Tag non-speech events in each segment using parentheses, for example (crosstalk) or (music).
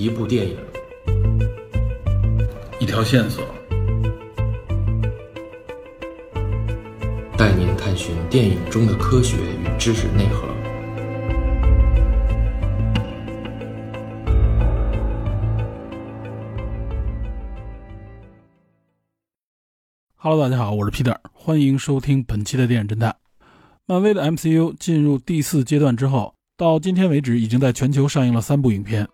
一部电影，一条线索，带您探寻电影中的科学与知识内核。Hello，大家好，我是 Peter，欢迎收听本期的电影侦探。漫威的 MCU 进入第四阶段之后，到今天为止，已经在全球上映了三部影片。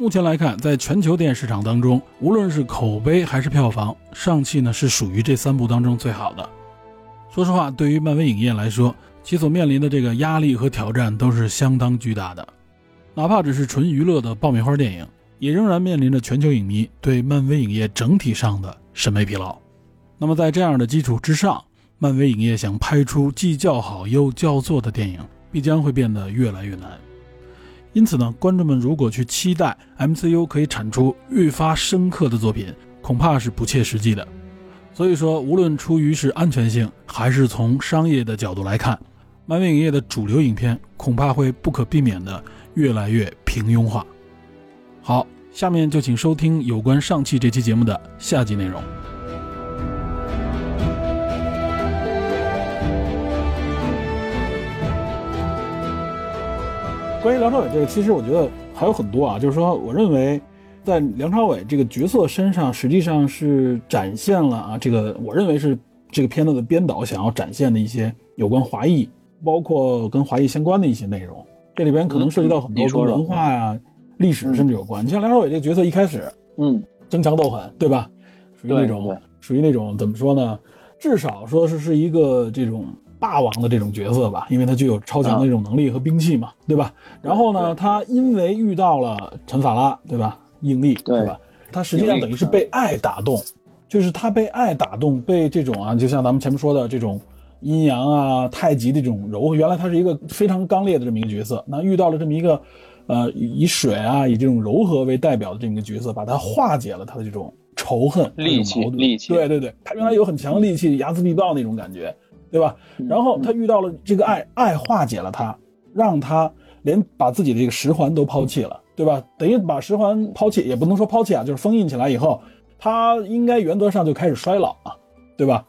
目前来看，在全球电影市场当中，无论是口碑还是票房，上汽呢是属于这三部当中最好的。说实话，对于漫威影业来说，其所面临的这个压力和挑战都是相当巨大的。哪怕只是纯娱乐的爆米花电影，也仍然面临着全球影迷对漫威影业整体上的审美疲劳。那么在这样的基础之上，漫威影业想拍出既叫好又叫座的电影，必将会变得越来越难。因此呢，观众们如果去期待 MCU 可以产出愈发深刻的作品，恐怕是不切实际的。所以说，无论出于是安全性，还是从商业的角度来看，漫威影业的主流影片恐怕会不可避免的越来越平庸化。好，下面就请收听有关上汽这期节目的下集内容。关于梁朝伟这个，其实我觉得还有很多啊，就是说，我认为在梁朝伟这个角色身上，实际上是展现了啊，这个我认为是这个片子的编导想要展现的一些有关华裔，包括跟华裔相关的一些内容。这里边可能涉及到很多跟文化呀、历史甚至有关。你像梁朝伟这个角色一开始，嗯，争强斗狠，对吧？属于那种属于那种怎么说呢？至少说是是一个这种。霸王的这种角色吧，因为他具有超强的这种能力和兵器嘛，对吧？然后呢，他因为遇到了陈法拉，对吧？应力，对吧？他实际上等于是被爱打动，就是他被爱打动，被这种啊，就像咱们前面说的这种阴阳啊、太极的这种柔，原来他是一个非常刚烈的这么一个角色，那遇到了这么一个，呃，以水啊，以这种柔和为代表的这么一个角色，把他化解了他的这种仇恨、戾气、戾气，对对对，他原来有很强的戾气，睚眦必报那种感觉。对吧？然后他遇到了这个爱，爱化解了他，让他连把自己的这个十环都抛弃了，对吧？等于把十环抛弃，也不能说抛弃啊，就是封印起来以后，他应该原则上就开始衰老啊，对吧？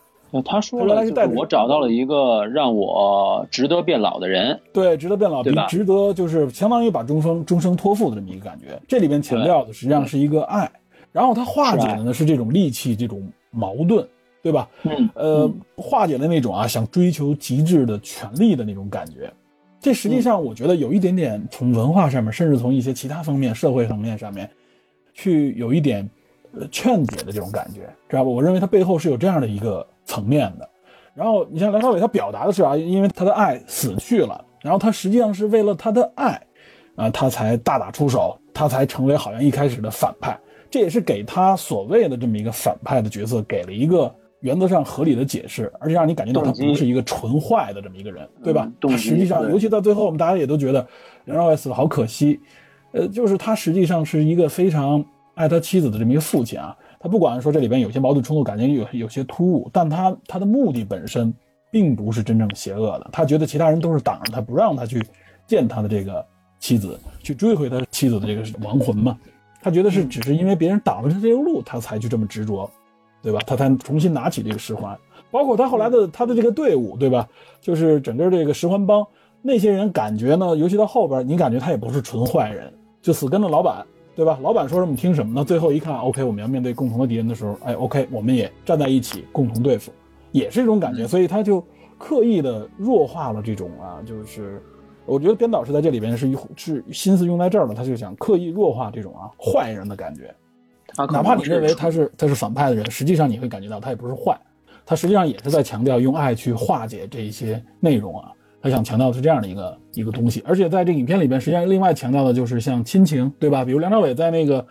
他说了，就是我找到了一个让我值得变老的人，对，值得变老，对吧？值得就是相当于把终生终生托付的这么一个感觉。这里边强调的实际上是一个爱，然后他化解的呢是这种戾气，这种矛盾。对吧？嗯，呃，化解了那种啊，想追求极致的权利的那种感觉，这实际上我觉得有一点点从文化上面，甚至从一些其他方面、社会层面上面，去有一点呃劝解的这种感觉，知道吧？我认为他背后是有这样的一个层面的。然后你像梁朝伟，他表达的是啊，因为他的爱死去了，然后他实际上是为了他的爱，啊，他才大打出手，他才成为好像一开始的反派。这也是给他所谓的这么一个反派的角色给了一个。原则上合理的解释，而且让你感觉到他不是一个纯坏的这么一个人，对吧？他实际上，尤其到最后，我们大家也都觉得梁朝伟死的好可惜。呃，就是他实际上是一个非常爱他妻子的这么一个父亲啊。他不管说这里边有些矛盾冲突，感觉有有些突兀，但他他的目的本身并不是真正邪恶的。他觉得其他人都是挡着他，不让他去见他的这个妻子，去追回他妻子的这个亡魂嘛。他觉得是只是因为别人挡了他这个路，他才去这么执着。对吧？他才重新拿起这个十环，包括他后来的他的这个队伍，对吧？就是整个这个十环帮那些人，感觉呢，尤其到后边，你感觉他也不是纯坏人，就死跟着老板，对吧？老板说什么听什么呢？最后一看，OK，我们要面对共同的敌人的时候，哎，OK，我们也站在一起，共同对付，也是一种感觉。所以他就刻意的弱化了这种啊，就是我觉得编导是在这里边是是心思用在这儿了，他就想刻意弱化这种啊坏人的感觉。哪怕你认为他是他是反派的人，实际上你会感觉到他也不是坏，他实际上也是在强调用爱去化解这一些内容啊。他想强调的是这样的一个一个东西，而且在这个影片里边，实际上另外强调的就是像亲情，对吧？比如梁朝伟在那个，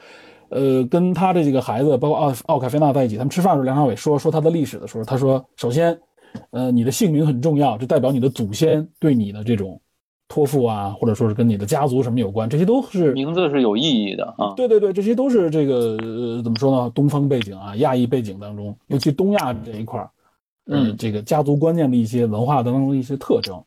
呃，跟他的几个孩子，包括奥奥凯菲娜在一起，他们吃饭的时候，梁朝伟说说他的历史的时候，他说，首先，呃，你的姓名很重要，这代表你的祖先对你的这种。托付啊，或者说是跟你的家族什么有关，这些都是名字是有意义的啊。对对对，这些都是这个呃怎么说呢？东方背景啊，亚裔背景当中，尤其东亚这一块儿，嗯，这个家族观念的一些文化当中的一些特征。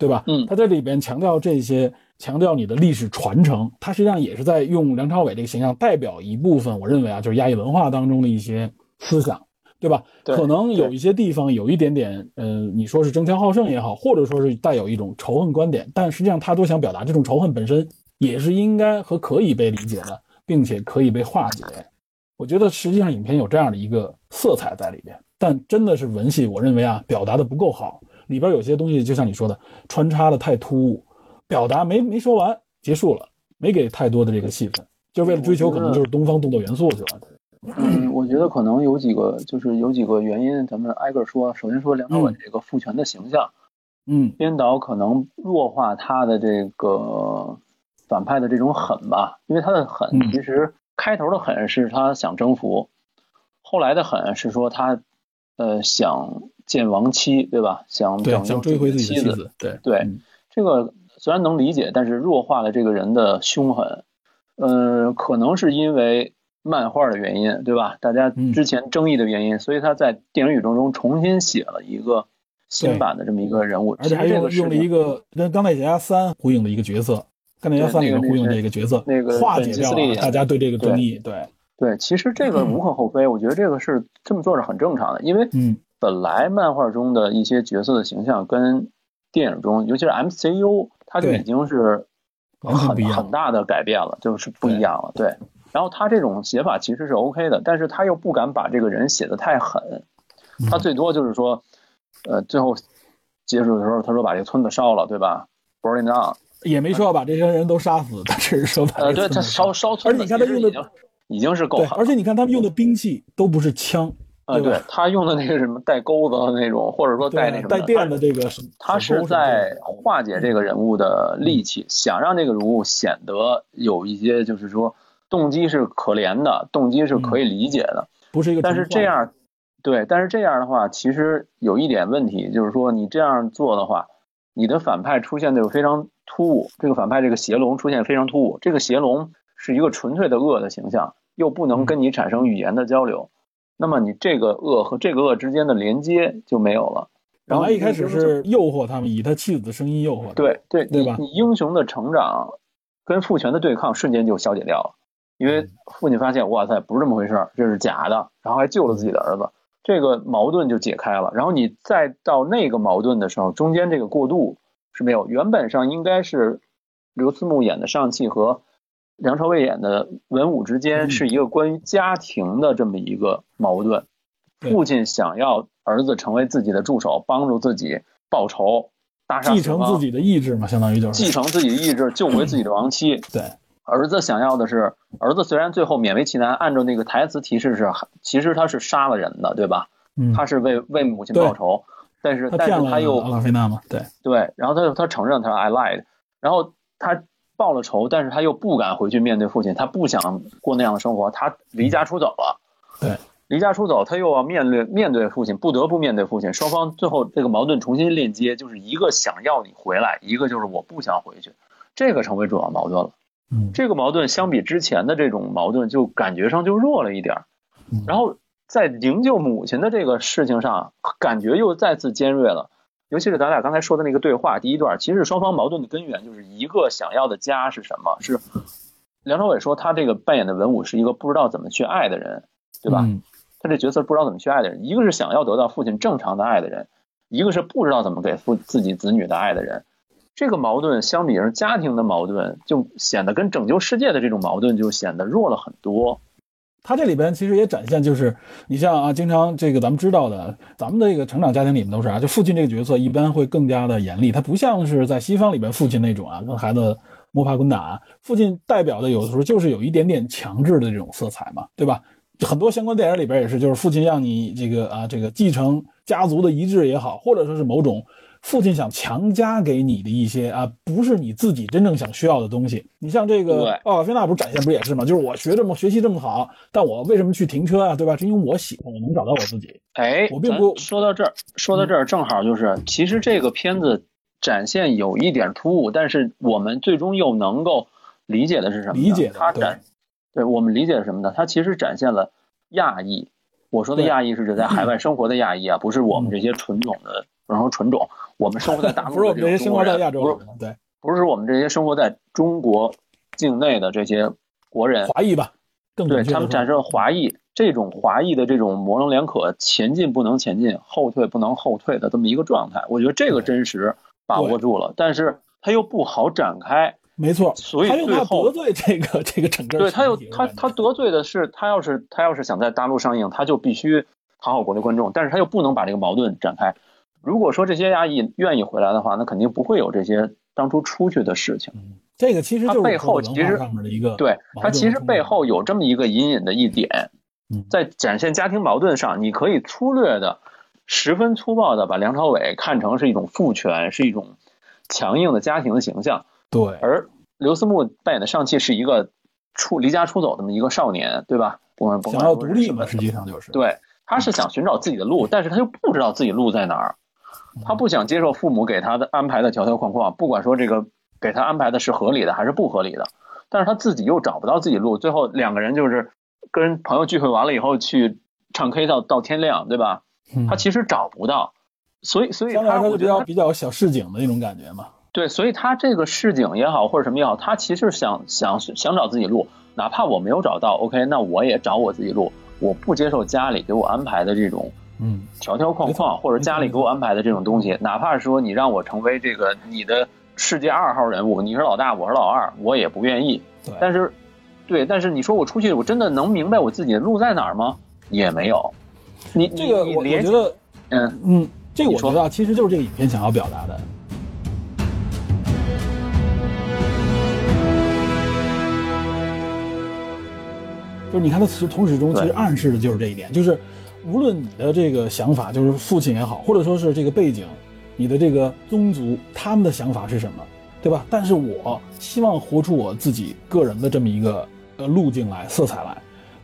对吧？嗯，他在里边强调这些，强调你的历史传承，他实际上也是在用梁朝伟这个形象代表一部分，我认为啊，就是亚裔文化当中的一些思想，对吧？可能有一些地方有一点点，呃，你说是争强好胜也好，或者说是带有一种仇恨观点，但实际上他都想表达这种仇恨本身也是应该和可以被理解的，并且可以被化解。我觉得实际上影片有这样的一个色彩在里边，但真的是文戏，我认为啊，表达的不够好。里边有些东西，就像你说的，穿插的太突兀，表达没没说完，结束了，没给太多的这个戏份，就是为了追求可能就是东方动作元素去了。嗯，我觉得可能有几个，就是有几个原因，咱们挨个说。首先说梁朝伟这个父权的形象，嗯，编导可能弱化他的这个反派的这种狠吧，因为他的狠其实。开头的狠是他想征服，后来的狠是说他，呃，想见亡妻，对吧？想想追回自己的妻子。对对，这个虽然能理解，但是弱化了这个人的凶狠。呃，可能是因为漫画的原因，对吧？大家之前争议的原因，所以他在电影宇宙中重新写了一个新版的这么一个人物，而且还用用了一个跟《钢铁侠三》呼应的一个角色。钢铁侠三里面呼应的一个角色，那个化解掉大家对这个争议。对对，其实这个无可厚非，我觉得这个是这么做是很正常的，因为本来漫画中的一些角色的形象跟电影中，尤其是 MCU，它就已经是很很大的改变了，就是不一样了。对，然后他这种写法其实是 OK 的，但是他又不敢把这个人写的太狠，他最多就是说，呃，最后结束的时候，他说把这个村子烧了，对吧？Burn it down。也没说要把这些人都杀死，他只是说把呃，对他烧烧村子，而且你看他用的已经是够狠，而且你看他们用的兵器都不是枪呃，对他用的那个什么带钩子的那种，或者说带那种带电的这个，他是在化解这个人物的戾气，想让这个人物显得有一些就是说动机是可怜的，动机是可以理解的，不是一个。但是这样，对，但是这样的话，其实有一点问题，就是说你这样做的话，你的反派出现的又非常。突兀，这个反派这个邪龙出现非常突兀。这个邪龙是一个纯粹的恶的形象，又不能跟你产生语言的交流，那么你这个恶和这个恶之间的连接就没有了。然后一开始是诱惑他们，以他妻子的声音诱惑。对对对吧？你英雄的成长跟父权的对抗瞬间就消解掉了，因为父亲发现哇塞不是这么回事儿，这是假的，然后还救了自己的儿子，这个矛盾就解开了。然后你再到那个矛盾的时候，中间这个过渡。是没有，原本上应该是刘思慕演的上汽和梁朝伟演的文武之间是一个关于家庭的这么一个矛盾。父亲想要儿子成为自己的助手，帮助自己报仇，大杀继承自己的意志嘛，相当于就是继承自己的意志，救回自己的亡妻。对，儿子想要的是，儿子虽然最后勉为其难，按照那个台词提示是，其实他是杀了人的，对吧？嗯，他是为为母亲报仇。但是，但是他又菲娜嘛？对对，然后他他承认他说 I lied，然后他报了仇，但是他又不敢回去面对父亲，他不想过那样的生活，他离家出走了。对，离家出走，他又要面对面对父亲，不得不面对父亲，双方最后这个矛盾重新链接，就是一个想要你回来，一个就是我不想回去，这个成为主要矛盾了。嗯，这个矛盾相比之前的这种矛盾，就感觉上就弱了一点然后。在营救母亲的这个事情上，感觉又再次尖锐了。尤其是咱俩刚才说的那个对话，第一段其实双方矛盾的根源就是一个想要的家是什么？是梁朝伟说他这个扮演的文武是一个不知道怎么去爱的人，对吧？他这角色不知道怎么去爱的人，一个是想要得到父亲正常的爱的人，一个是不知道怎么给父自己子女的爱的人。这个矛盾相比上家庭的矛盾，就显得跟拯救世界的这种矛盾就显得弱了很多。他这里边其实也展现，就是你像啊，经常这个咱们知道的，咱们的这个成长家庭里面都是啊，就父亲这个角色一般会更加的严厉，他不像是在西方里边父亲那种啊，跟孩子摸爬滚打，父亲代表的有的时候就是有一点点强制的这种色彩嘛，对吧？很多相关电影里边也是，就是父亲让你这个啊，这个继承家族的遗志也好，或者说是某种。父亲想强加给你的一些啊，不是你自己真正想需要的东西。你像这个奥尔菲娜，不是展现不是也是吗？就是我学这么学习这么好，但我为什么去停车啊？对吧？是因为我喜欢，我能找到我自己。哎，我并不说到这儿，说到这儿正好就是，其实这个片子展现有一点突兀，但是我们最终又能够理解的是什么？理解他展，对我们理解什么呢？他其实展现了亚裔。我说的亚裔是指在海外生活的亚裔啊，不是我们这些纯种的，然后纯种。我们生活在大陆 (laughs) 不是我们这些生活在亚洲人，对，不是我们这些生活在中国境内的这些国人，华裔吧，对他们产生华裔这种华裔的这种模棱两可、前进不能前进、后退不能后退的这么一个状态，我觉得这个真实把握住了，但是他又不好展开。没错，所以他又怕得罪这个 (laughs) 这个整个。对他又他他得罪的是他要是他要是想在大陆上映，他就必须讨好国内观众，但是他又不能把这个矛盾展开。如果说这些阿姨愿意回来的话，那肯定不会有这些当初出去的事情。这个其实他背后其实对他其实背后有这么一个隐隐的一点，在展现家庭矛盾上，你可以粗略的、十分粗暴的把梁朝伟看成是一种父权，是一种强硬的家庭的形象。对，而刘思慕扮演的上汽是一个出离家出走这么一个少年，对吧？我们想要独立嘛，实际上就是对，他是想寻找自己的路，但是他又不知道自己路在哪儿，他不想接受父母给他的安排的条条框框，不管说这个给他安排的是合理的还是不合理的，但是他自己又找不到自己路，最后两个人就是跟朋友聚会完了以后去唱 K 到到天亮，对吧？他其实找不到，所以所以他比较比较小市井的那种感觉嘛。对，所以他这个市井也好，或者什么也好，他其实想想想找自己路，哪怕我没有找到，OK，那我也找我自己路，我不接受家里给我安排的这种，嗯，条条框框，或者家里给我安排的这种东西，哪怕说你让我成为这个你的世界二号人物，你是老大，我是老二，我也不愿意。对，但是，对，但是你说我出去，我真的能明白我自己的路在哪儿吗？也没有。你这个，我觉得，嗯嗯，这个我觉得其实就是这个影片想要表达的。就是你看，他从始至终其实暗示的就是这一点，就是无论你的这个想法，就是父亲也好，或者说是这个背景，你的这个宗族，他们的想法是什么，对吧？但是我希望活出我自己个人的这么一个呃路径来，色彩来，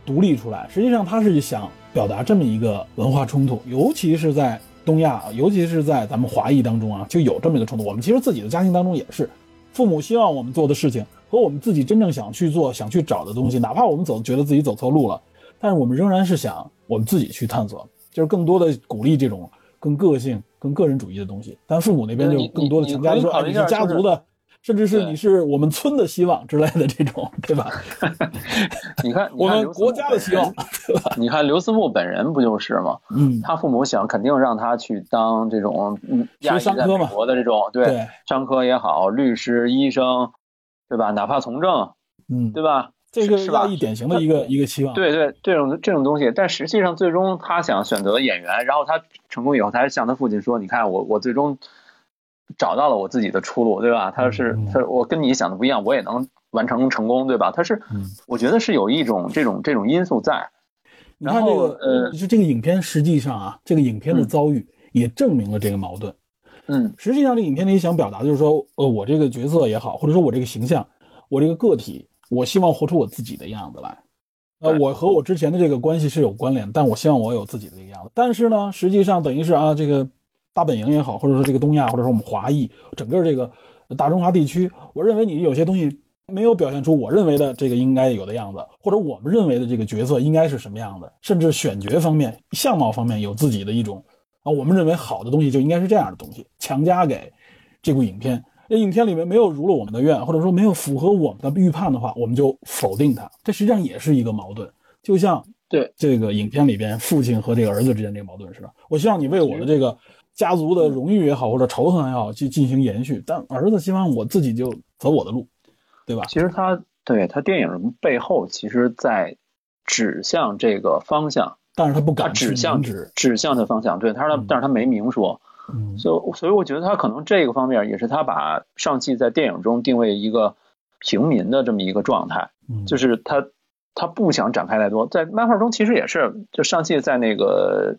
独立出来。实际上，他是想表达这么一个文化冲突，尤其是在东亚，尤其是在咱们华裔当中啊，就有这么一个冲突。我们其实自己的家庭当中也是，父母希望我们做的事情。和我们自己真正想去做、想去找的东西，哪怕我们走觉得自己走错路了，但是我们仍然是想我们自己去探索，就是更多的鼓励这种更个性、更个人主义的东西。但父母那边就更多的强加说你是家族的，甚至是你是我们村的希望之类的这种，对吧？(laughs) (laughs) 你看，我们国家的希望，对吧？你看刘思慕本人不就是吗？嗯，他父母想肯定让他去当这种嗯，商科嘛，国的这种对商科也好，律师、医生。对吧？哪怕从政，嗯，对吧？这个是亚裔典型的一个一个期望。对对，这种这种东西，但实际上最终他想选择演员，然后他成功以后，他向他父亲说：“你看，我我最终找到了我自己的出路，对吧？”他是他，我跟你想的不一样，我也能完成成功，对吧？他是，我觉得是有一种这种这种因素在。你看这个，呃，就这个影片实际上啊，这个影片的遭遇也证明了这个矛盾。嗯，实际上这影片里想表达的就是说，呃，我这个角色也好，或者说我这个形象，我这个个体，我希望活出我自己的样子来。呃，我和我之前的这个关系是有关联，但我希望我有自己的一个样子。但是呢，实际上等于是啊，这个大本营也好，或者说这个东亚，或者说我们华裔，整个这个大中华地区，我认为你有些东西没有表现出我认为的这个应该有的样子，或者我们认为的这个角色应该是什么样的，甚至选角方面、相貌方面有自己的一种。啊，我们认为好的东西就应该是这样的东西，强加给这部影片。那影片里面没有如了我们的愿，或者说没有符合我们的预判的话，我们就否定它。这实际上也是一个矛盾，就像对这个影片里边父亲和这个儿子之间这个矛盾似的。我希望你为我的这个家族的荣誉也好，或者仇恨也好，去进行延续，但儿子希望我自己就走我的路，对吧？其实他对他电影背后，其实在指向这个方向。但是他不敢指向指指向的方向，对他，但是他没明说，所以所以我觉得他可能这个方面也是他把上汽在电影中定位一个平民的这么一个状态，就是他他不想展开太多，在漫画中其实也是，就上汽在那个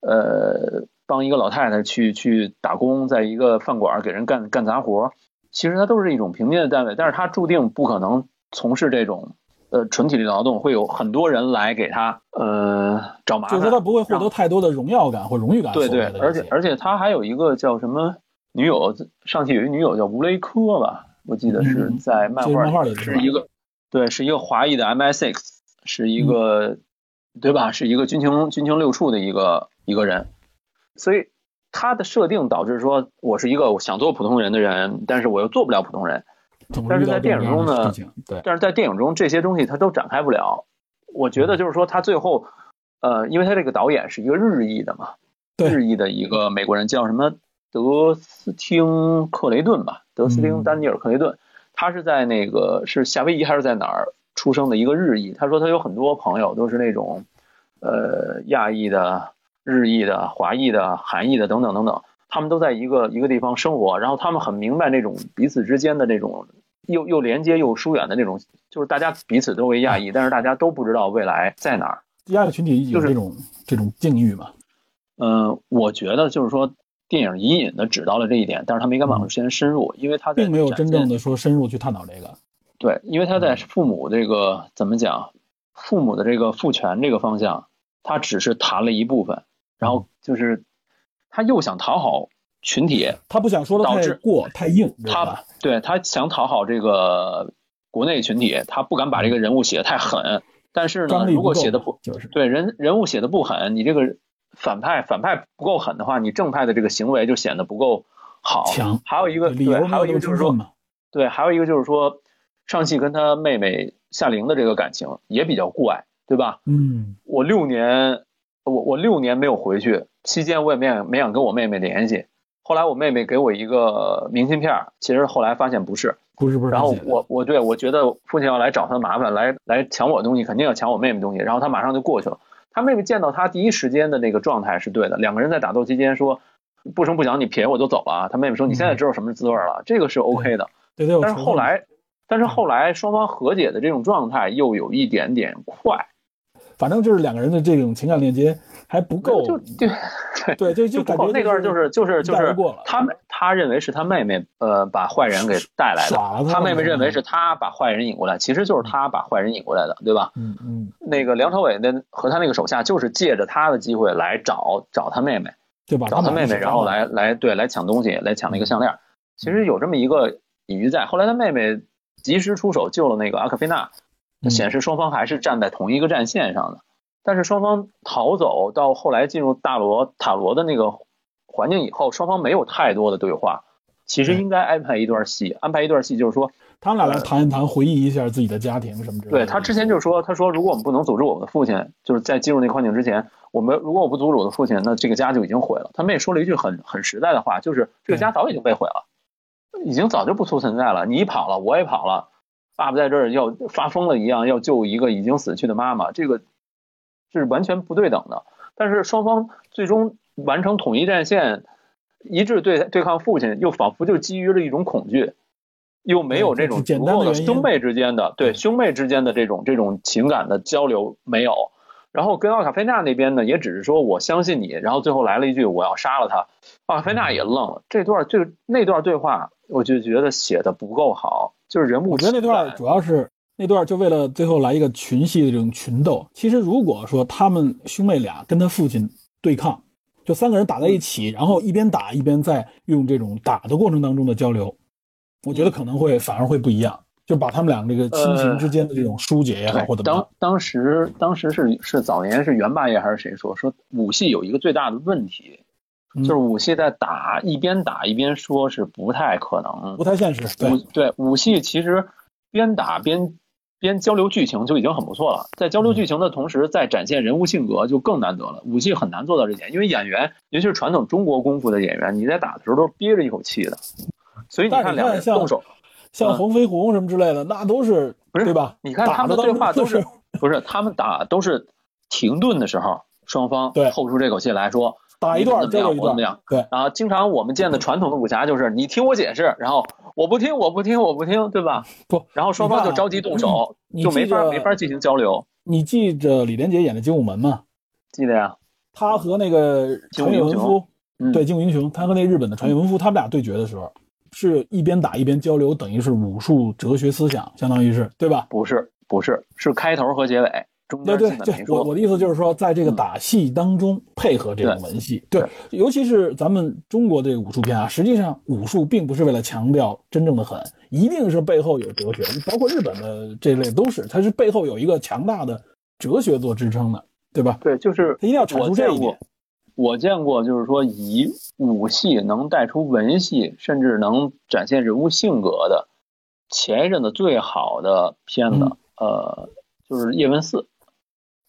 呃帮一个老太太去去打工，在一个饭馆给人干干杂活，其实他都是一种平民的单位，但是他注定不可能从事这种。呃，纯体力劳动会有很多人来给他呃找麻烦，就是他不会获得太多的荣耀感或荣誉感。对对，而且而且他还有一个叫什么女友，上期有一女友叫吴雷科吧，我记得是在漫画里是一个，对，是一个华裔的 MI6，是一个对吧？是一个军情军情六处的一个一个人，所以他的设定导致说我是一个想做普通人的人，但是我又做不了普通人。但是在电影中呢，对，但是在电影中这些东西他都展开不了。我觉得就是说他最后，呃，因为他这个导演是一个日裔的嘛，日裔的一个美国人叫什么德斯汀克雷顿吧，德斯汀丹尼尔克雷顿，他是在那个是夏威夷还是在哪儿出生的一个日裔。他说他有很多朋友都是那种，呃，亚裔的、日裔的、华裔的、韩裔的等等等等，他们都在一个一个地方生活，然后他们很明白那种彼此之间的那种。又又连接又疏远的那种，就是大家彼此都为亚裔，但是大家都不知道未来在哪儿。亚裔群体就是这种这种境遇嘛。嗯，我觉得就是说，电影隐隐的指到了这一点，但是他没敢往先深入，因为他并没有真正的说深入去探讨这个。对，因为他在父母这个怎么讲，父母的这个父权这个方向，他只是谈了一部分，然后就是他又想讨好。群体，他不想说的太过太硬，他对他想讨好这个国内群体，他不敢把这个人物写的太狠。但是呢，如果写的不就是对人人物写的不狠，你这个反派反派不够狠的话，你正派的这个行为就显得不够好。强。还有一个对，还有一个就是说，对，还有一个就是说，上戏跟他妹妹夏玲的这个感情也比较怪，对吧？嗯，我六年，我我六年没有回去，期间我也没想没想跟我妹妹联系。后来我妹妹给我一个明信片，其实后来发现不是，不是不是。然后我我对我觉得父亲要来找他麻烦，来来抢我的东西，肯定要抢我妹妹东西。然后他马上就过去了。他妹妹见到他第一时间的那个状态是对的。两个人在打斗期间说不声不响，你撇我就走了。他妹妹说你现在知道什么滋味了，这个是 OK 的。对对。但是后来，但是后来双方和解的这种状态又有一点点快。反正就是两个人的这种情感链接还不够，就对对就就感觉那段就是就是就是他他认为是他妹妹呃把坏人给带来的，他妹妹认为是他把坏人引过来，其实就是他把坏人引过来的，对吧？嗯嗯。那个梁朝伟的和他那个手下就是借着他的机会来找找他妹妹，对吧？找他妹妹，然后来来对来抢东西，来抢那个项链。其实有这么一个隐喻在。后来他妹妹及时出手救了那个阿克菲娜。显示双方还是站在同一个战线上的，但是双方逃走到后来进入大罗塔罗的那个环境以后，双方没有太多的对话。其实应该安排一段戏，安排一段戏，就是说他们俩来谈一谈，回忆一下自己的家庭什么之类的。对他之前就说，他说如果我们不能阻止我们的父亲，就是在进入那个幻境之前，我们如果我不阻止我的父亲，那这个家就已经毁了。他们也说了一句很很实在的话，就是这个家早已经被毁了，已经早就不复存在了。你跑了，我也跑了。爸爸在这儿要发疯了一样，要救一个已经死去的妈妈，这个是完全不对等的。但是双方最终完成统一战线，一致对对抗父亲，又仿佛就基于了一种恐惧，又没有这种足够的兄妹之间的对兄妹之间的这种这种情感的交流没有。然后跟奥卡菲娜那边呢，也只是说我相信你，然后最后来了一句我要杀了他，奥卡菲娜也愣了。这段就那段对话，我就觉得写的不够好。就是人物，我觉得那段主要是那段就为了最后来一个群戏的这种群斗。其实如果说他们兄妹俩跟他父亲对抗，就三个人打在一起，然后一边打一边在用这种打的过程当中的交流，我觉得可能会反而会不一样，就把他们俩这个亲情之间的这种疏解也好，或者当当时当时是是早年是袁八爷还是谁说说武戏有一个最大的问题。就是武戏在打，一边打一边说，是不太可能，不太现实。对对，武戏其实边打边边交流剧情就已经很不错了，在交流剧情的同时，在展现人物性格就更难得了。武戏很难做到这点，因为演员，尤其是传统中国功夫的演员，你在打的时候都是憋着一口气的，所以你看两人动手，像黄飞鸿什么之类的，那都是不是对吧？你看他们的对话都是不是他们打都是停顿的时候，双方透出这口气来说。打一段，怎么样？怎么样？对啊，经常我们见的传统的武侠就是你听我解释，然后我不听，我不听，我不听，对吧？不，然后双方就着急动手，就没法没法进行交流。你记着李连杰演的《精武门》吗？记得呀。他和那个传野文夫，对，精武英雄，他和那日本的传野文夫，他们俩对决的时候，是一边打一边交流，等于是武术哲学思想，相当于是对吧？不是，不是，是开头和结尾。对对对，我我的意思就是说，在这个打戏当中配合这种文戏，对，尤其是咱们中国这个武术片啊，实际上武术并不是为了强调真正的狠，一定是背后有哲学，包括日本的这类都是，它是背后有一个强大的哲学做支撑的，对吧？对，就是他一定要阐述这一点。我见过，就是说以武戏能带出文戏，甚至能展现人物性格的，前一阵子最好的片子，呃，就是《叶问四》。《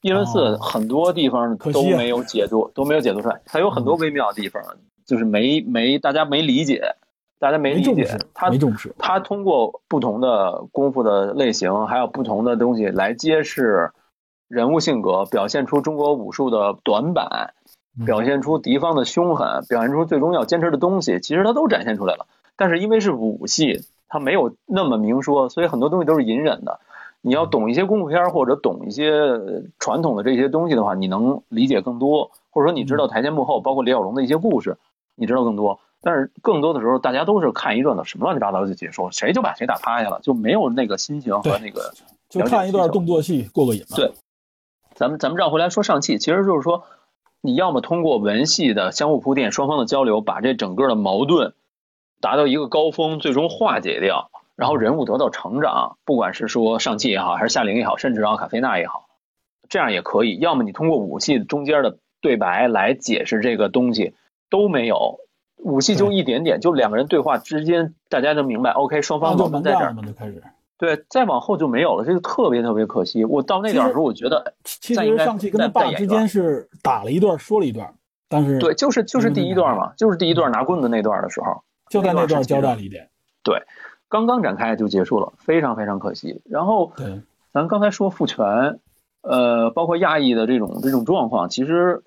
叶问四》很多地方都没有解读，都没有解读出来，它有很多微妙的地方，就是没没大家没理解，大家没理解，他没重视。他通过不同的功夫的类型，还有不同的东西来揭示人物性格，表现出中国武术的短板。表现出敌方的凶狠，表现出最终要坚持的东西，其实他都展现出来了。但是因为是武戏，他没有那么明说，所以很多东西都是隐忍的。你要懂一些功夫片或者懂一些传统的这些东西的话，你能理解更多，或者说你知道台前幕后，包括李小龙的一些故事，你知道更多。但是更多的时候，大家都是看一热闹，什么乱七八糟就解说，谁就把谁打趴下了，就没有那个心情和那个。就看一段动作戏过过瘾嘛。对，咱们咱们绕回来说上汽，其实就是说。你要么通过文戏的相互铺垫，双方的交流，把这整个的矛盾达到一个高峰，最终化解掉，然后人物得到成长。不管是说上汽也好，还是夏玲也好，甚至奥卡菲娜也好，这样也可以。要么你通过武戏中间的对白来解释这个东西，都没有武戏就一点点，就两个人对话之间，大家就明白。OK，双方矛盾在这儿。就开始。对，再往后就没有了，这个特别特别可惜。我到那点时候，我觉得其实上汽跟他爸之间是打了一段，说了一段，但是对，就是就是第一段嘛，就是第一段拿棍子那段的时候，就在那段交代了一点。对，刚刚展开就结束了，非常非常可惜。然后，咱刚才说父权，呃，包括亚裔的这种这种状况，其实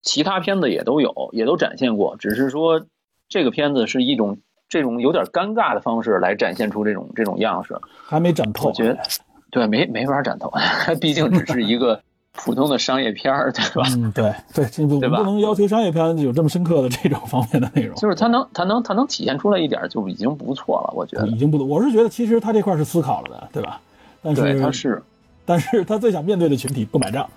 其他片子也都有，也都展现过，只是说这个片子是一种。这种有点尴尬的方式来展现出这种这种样式，还没展透。我觉得，对，没没法展透，它 (laughs) 毕竟只是一个普通的商业片儿，对吧？嗯，对对，这不不能要求商业片有这么深刻的这种方面的内容。就是它能它能它能体现出来一点，就已经不错了。我觉得已经不，我是觉得其实他这块是思考了的，对吧？但是他是，但是他最想面对的群体不买账。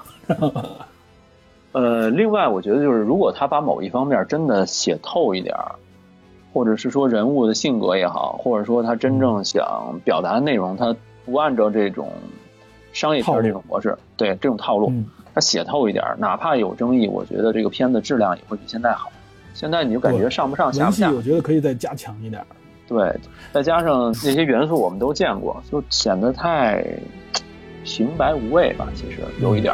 呃，另外我觉得就是，如果他把某一方面真的写透一点儿。或者是说人物的性格也好，或者说他真正想表达的内容，他不按照这种商业片这种模式，对这种套路，它写透一点，哪怕有争议，我觉得这个片子质量也会比现在好。现在你就感觉上不上下不下，我觉得可以再加强一点。对，再加上那些元素我们都见过，就显得太 (tsk) 平白无味吧，其实有一点。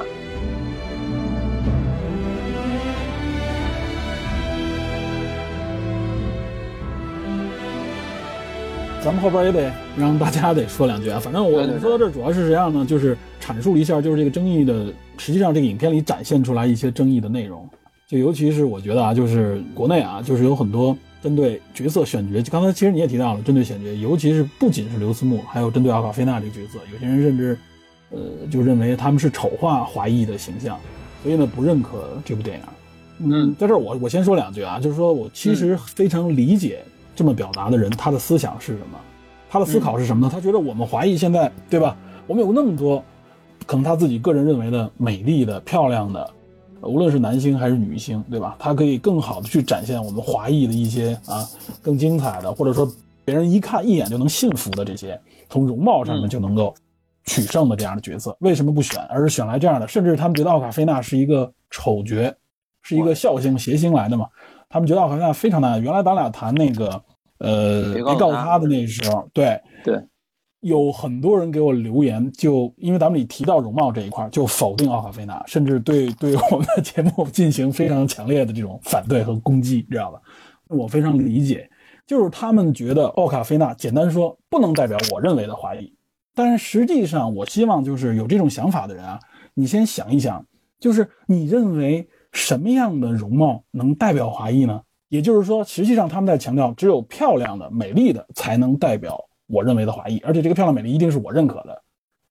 咱们后边也得让大家得说两句啊。反正我说到这主要是这样呢，就是阐述了一下，就是这个争议的，实际上这个影片里展现出来一些争议的内容。就尤其是我觉得啊，就是国内啊，就是有很多针对角色选角，刚才其实你也提到了，针对选角，尤其是不仅是刘思慕，还有针对奥卡菲娜这个角色，有些人甚至呃就认为他们是丑化华裔的形象，所以呢不认可这部电影。嗯，在这儿我我先说两句啊，就是说我其实非常理解。这么表达的人，他的思想是什么？他的思考是什么呢？他觉得我们华裔现在，对吧？我们有那么多，可能他自己个人认为的美丽的、漂亮的，无论是男星还是女星，对吧？他可以更好的去展现我们华裔的一些啊更精彩的，或者说别人一看一眼就能信服的这些，从容貌上面就能够取胜的这样的角色，为什么不选，而是选来这样的？甚至他们觉得奥卡菲娜是一个丑角，是一个笑星、谐星来的嘛？他们觉得奥卡菲娜非常难。原来咱俩谈那个。呃，别告诉他的那时候，对对，有很多人给我留言，就因为咱们里提到容貌这一块，就否定奥卡菲娜，甚至对 (laughs) 对我们的节目进行非常强烈的这种反对和攻击，知道吧？我非常理解，就是他们觉得奥卡菲娜，简单说不能代表我认为的华裔，但是实际上，我希望就是有这种想法的人啊，你先想一想，就是你认为什么样的容貌能代表华裔呢？也就是说，实际上他们在强调，只有漂亮的、美丽的才能代表我认为的华裔，而且这个漂亮、美丽一定是我认可的。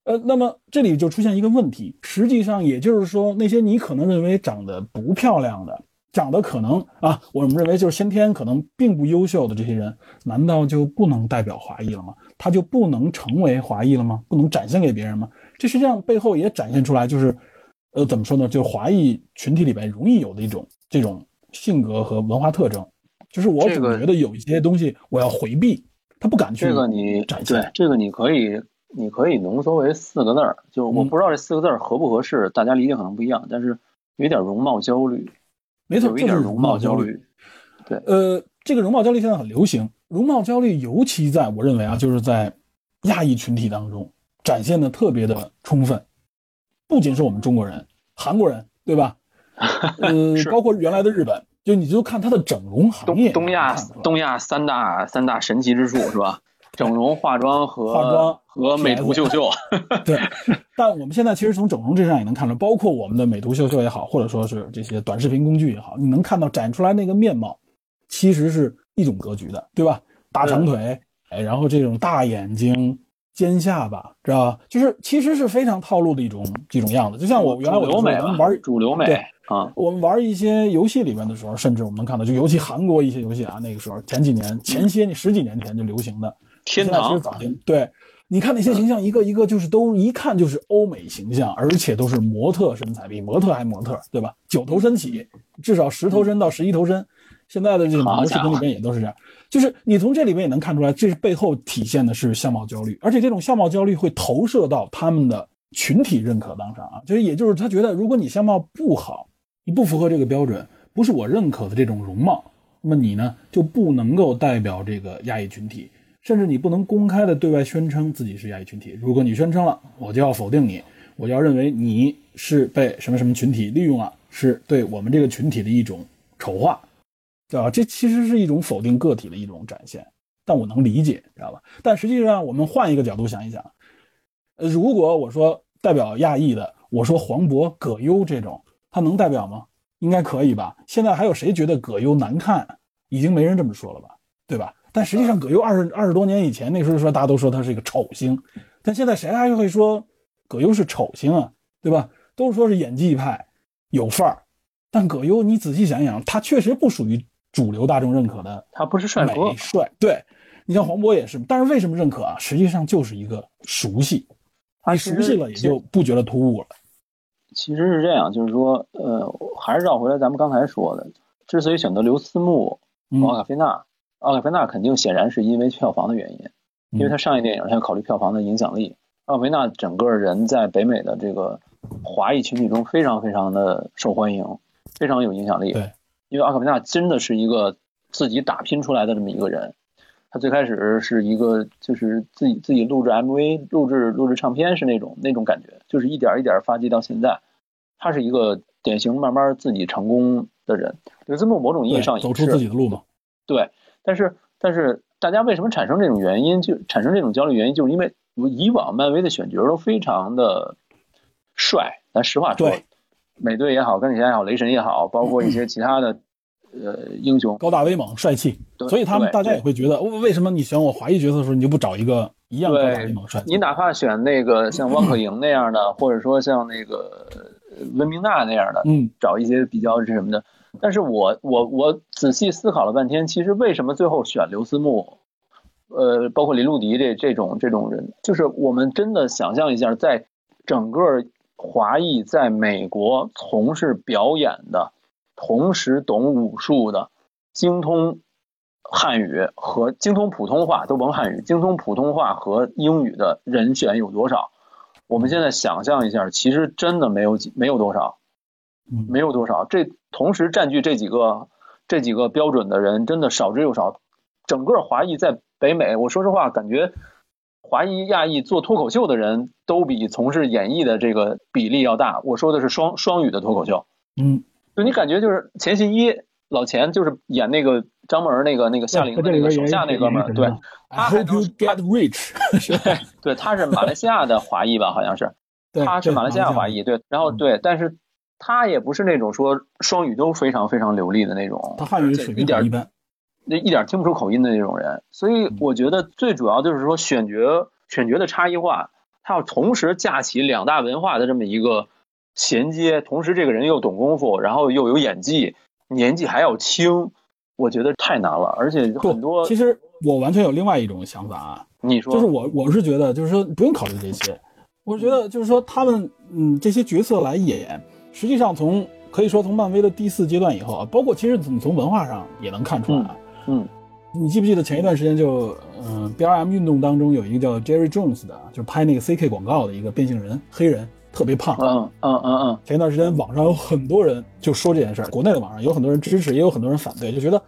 呃，那么这里就出现一个问题，实际上也就是说，那些你可能认为长得不漂亮的、长得可能啊，我们认为就是先天可能并不优秀的这些人，难道就不能代表华裔了吗？他就不能成为华裔了吗？不能展现给别人吗？这实际上背后也展现出来，就是，呃，怎么说呢？就是华裔群体里边容易有的一种这种。性格和文化特征，就是我总觉得有一些东西我要回避，他不敢去这个你展现。对这个你可以你可以浓缩为四个字儿，就我不知道这四个字儿合不合适，大家理解可能不一样，但是有点容貌焦虑。没错，有一就是点容貌焦虑。对，呃，这个容貌焦虑现在很流行，容貌焦虑尤其在我认为啊，就是在亚裔群体当中展现的特别的充分，不仅是我们中国人，韩国人，对吧？(laughs) 呃，包括原来的日本，就你就看它的整容行业，东亚东亚三大三大神奇之处是吧？整容、化妆和化妆和美图秀秀。(laughs) 对，但我们现在其实从整容这上也能看出，包括我们的美图秀秀也好，或者说是这些短视频工具也好，你能看到展出来那个面貌，其实是一种格局的，对吧？大长腿，哎，然后这种大眼睛、尖下巴，知道吧？就是其实是非常套路的一种一种样子。就像我原来我们玩主流美对啊，我们玩一些游戏里面的时候，甚至我们能看到，就尤其韩国一些游戏啊，那个时候前几年、前些十几年前就流行的。天堂对，你看那些形象，一个一个就是都一看就是欧美形象，而且都是模特身材，比模特还模特，对吧？九头身起，至少十头身到十一头身。现在的这个网络视频里面也都是这样，就是你从这里面也能看出来，这是背后体现的是相貌焦虑，而且这种相貌焦虑会投射到他们的群体认可当上啊，就是也就是他觉得，如果你相貌不好，你不符合这个标准，不是我认可的这种容貌，那么你呢就不能够代表这个亚裔群体。甚至你不能公开的对外宣称自己是亚裔群体。如果你宣称了，我就要否定你，我就要认为你是被什么什么群体利用了，是对我们这个群体的一种丑化，对吧？这其实是一种否定个体的一种展现。但我能理解，知道吧？但实际上，我们换一个角度想一想，呃，如果我说代表亚裔的，我说黄渤、葛优这种，他能代表吗？应该可以吧？现在还有谁觉得葛优难看？已经没人这么说了吧？对吧？但实际上，葛优二十二十多年以前那时候说，大家都说他是一个丑星，但现在谁还会说葛优是丑星啊？对吧？都说是演技派，有范儿。但葛优，你仔细想想，他确实不属于主流大众认可的，他不是帅哥，帅。对，你像黄渤也是，但是为什么认可啊？实际上就是一个熟悉，你熟悉了也就不觉得突兀了。其实是这样，就是说，呃，还是绕回来咱们刚才说的，之所以选择刘思慕、奥卡菲娜。奥卡菲娜肯定显然是因为票房的原因，因为他上一电影他要考虑票房的影响力。奥卡菲娜整个人在北美的这个华裔群体中非常非常的受欢迎，非常有影响力。对，因为阿卡菲娜真的是一个自己打拼出来的这么一个人。他最开始是一个就是自己自己录制 MV、录制录制唱片是那种那种感觉，就是一点一点发迹到现在。他是一个典型慢慢自己成功的人。刘思慕某种意义上走出自己的路嘛。对。但是，但是大家为什么产生这种原因？就产生这种焦虑原因，就是因为以往漫威的选角都非常的帅。咱实话说，美队也好，钢铁侠也好，雷神也好，包括一些其他的呃英雄，高大威猛、帅气。所以他们大家也会觉得，为什么你选我华裔角色的时候，你就不找一个一样高大威猛、帅？你哪怕选那个像汪可盈那样的，或者说像那个温明娜那样的，嗯，找一些比较是什么的。但是我我我仔细思考了半天，其实为什么最后选刘思慕，呃，包括林路迪这这种这种人，就是我们真的想象一下，在整个华裔在美国从事表演的，同时懂武术的，精通汉语和精通普通话都甭汉语，精通普通话和英语的人选有多少？我们现在想象一下，其实真的没有几没有多少。没有多少，这同时占据这几个这几个标准的人真的少之又少。整个华裔在北美，我说实话，感觉华裔亚裔做脱口秀的人都比从事演艺的这个比例要大。我说的是双双语的脱口秀。嗯，就你感觉就是钱信一老钱就是演那个张梦儿那个那个夏令的那个手下那哥们儿，对，他 hope you get rich，(laughs) 对对，他是马来西亚的华裔吧，好像是，(laughs) 他是马来西亚。华裔，对，然后对，但是。他也不是那种说双语都非常非常流利的那种，他汉语水平一般，那一点听不出口音的那种人。所以我觉得最主要就是说选角选角的差异化，他要同时架起两大文化的这么一个衔接，同时这个人又懂功夫，然后又有演技，年纪还要轻，我觉得太难了。而且很多，其实我完全有另外一种想法啊，你说，就是我我是觉得就是说不用考虑这些，我觉得就是说他们嗯这些角色来演。实际上，从可以说从漫威的第四阶段以后啊，包括其实你从文化上也能看出来。嗯，你记不记得前一段时间就嗯，B R M 运动当中有一个叫 Jerry Jones 的，就拍那个 C K 广告的一个变性人黑人，特别胖。嗯嗯嗯嗯，前一段时间网上有很多人就说这件事儿，国内的网上有很多人支持，也有很多人反对，就觉得，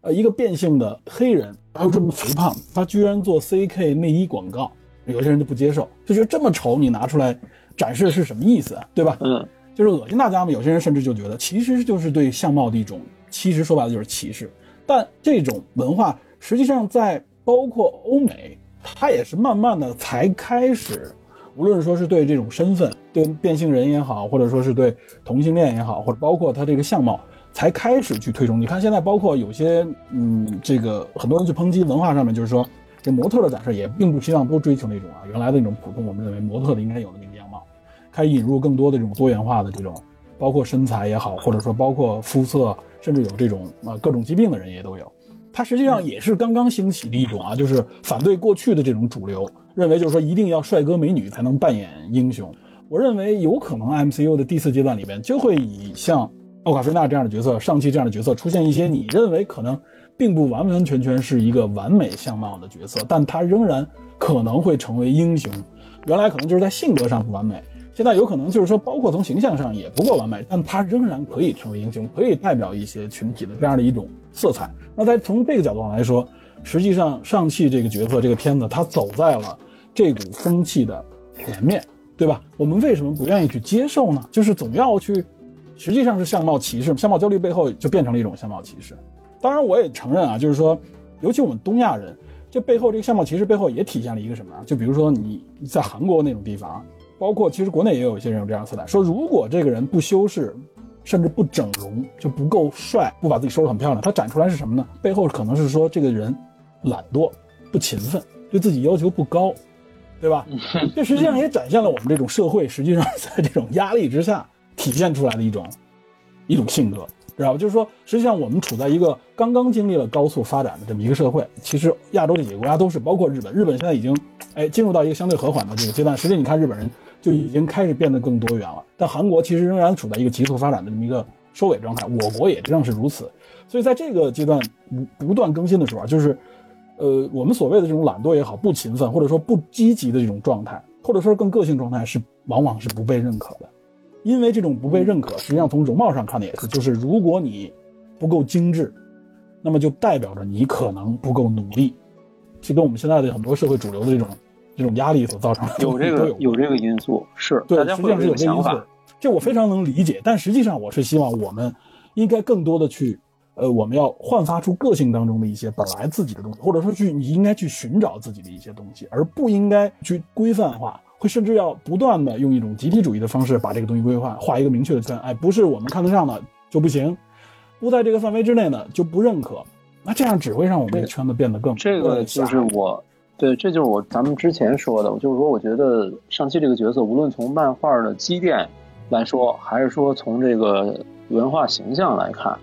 呃，一个变性的黑人还有这么肥胖，他居然做 CK 内衣广告，有些人就不接受，就觉得这么丑你拿出来展示是什么意思，对吧？嗯，就是恶心大家嘛。有些人甚至就觉得，其实就是对相貌的一种，其实说白了就是歧视。但这种文化实际上在包括欧美，它也是慢慢的才开始，无论说是对这种身份，对变性人也好，或者说是对同性恋也好，或者包括他这个相貌，才开始去推崇。你看现在包括有些，嗯，这个很多人去抨击文化上面，就是说这模特的展示也并不希望都追求那种啊原来的那种普通，我们认为模特的应该有的那个样貌，开始引入更多的这种多元化的这种，包括身材也好，或者说包括肤色。甚至有这种啊各种疾病的人也都有，它实际上也是刚刚兴起的一种啊，就是反对过去的这种主流，认为就是说一定要帅哥美女才能扮演英雄。我认为有可能 MCU 的第四阶段里边就会以像奥卡菲娜这样的角色、上汽这样的角色出现一些你认为可能并不完完全全是一个完美相貌的角色，但他仍然可能会成为英雄。原来可能就是在性格上不完美。现在有可能就是说，包括从形象上也不够完美，但他仍然可以成为英雄，可以代表一些群体的这样的一种色彩。那在从这个角度上来说，实际上上汽这个角色，这个片子，他走在了这股风气的前面，对吧？我们为什么不愿意去接受呢？就是总要去，实际上是相貌歧视，相貌焦虑背后就变成了一种相貌歧视。当然，我也承认啊，就是说，尤其我们东亚人，这背后这个相貌歧视背后也体现了一个什么啊？就比如说你在韩国那种地方。包括其实国内也有一些人有这样的色彩，说如果这个人不修饰，甚至不整容，就不够帅，不把自己收拾很漂亮，他展出来是什么呢？背后可能是说这个人懒惰、不勤奋，对自己要求不高，对吧？这实际上也展现了我们这种社会实际上在这种压力之下体现出来的一种一种性格。知道吧？就是说，实际上我们处在一个刚刚经历了高速发展的这么一个社会。其实亚洲这几个国家都是，包括日本。日本现在已经，哎，进入到一个相对和缓的这个阶段。实际你看，日本人就已经开始变得更多元了。但韩国其实仍然处在一个急速发展的这么一个收尾状态。我国也正是如此。所以在这个阶段不不断更新的时候，就是，呃，我们所谓的这种懒惰也好，不勤奋或者说不积极的这种状态，或者说更个性状态，是往往是不被认可的。因为这种不被认可，实际上从容貌上看的也是，就是如果你不够精致，那么就代表着你可能不够努力，这跟我们现在的很多社会主流的这种这种压力所造成的有这个有这个因素是对，实际上是有这个因素，这我非常能理解。但实际上，我是希望我们应该更多的去，呃，我们要焕发出个性当中的一些本来自己的东西，或者说去你应该去寻找自己的一些东西，而不应该去规范化。会甚至要不断的用一种集体主义的方式把这个东西规划，画一个明确的圈。哎，不是我们看得上的就不行，不在这个范围之内呢就不认可。那这样只会让我们这个圈子变得更这个就是我对，这就是我咱们之前说的，就是说我觉得上期这个角色，无论从漫画的积淀来说，还是说从这个文化形象来看，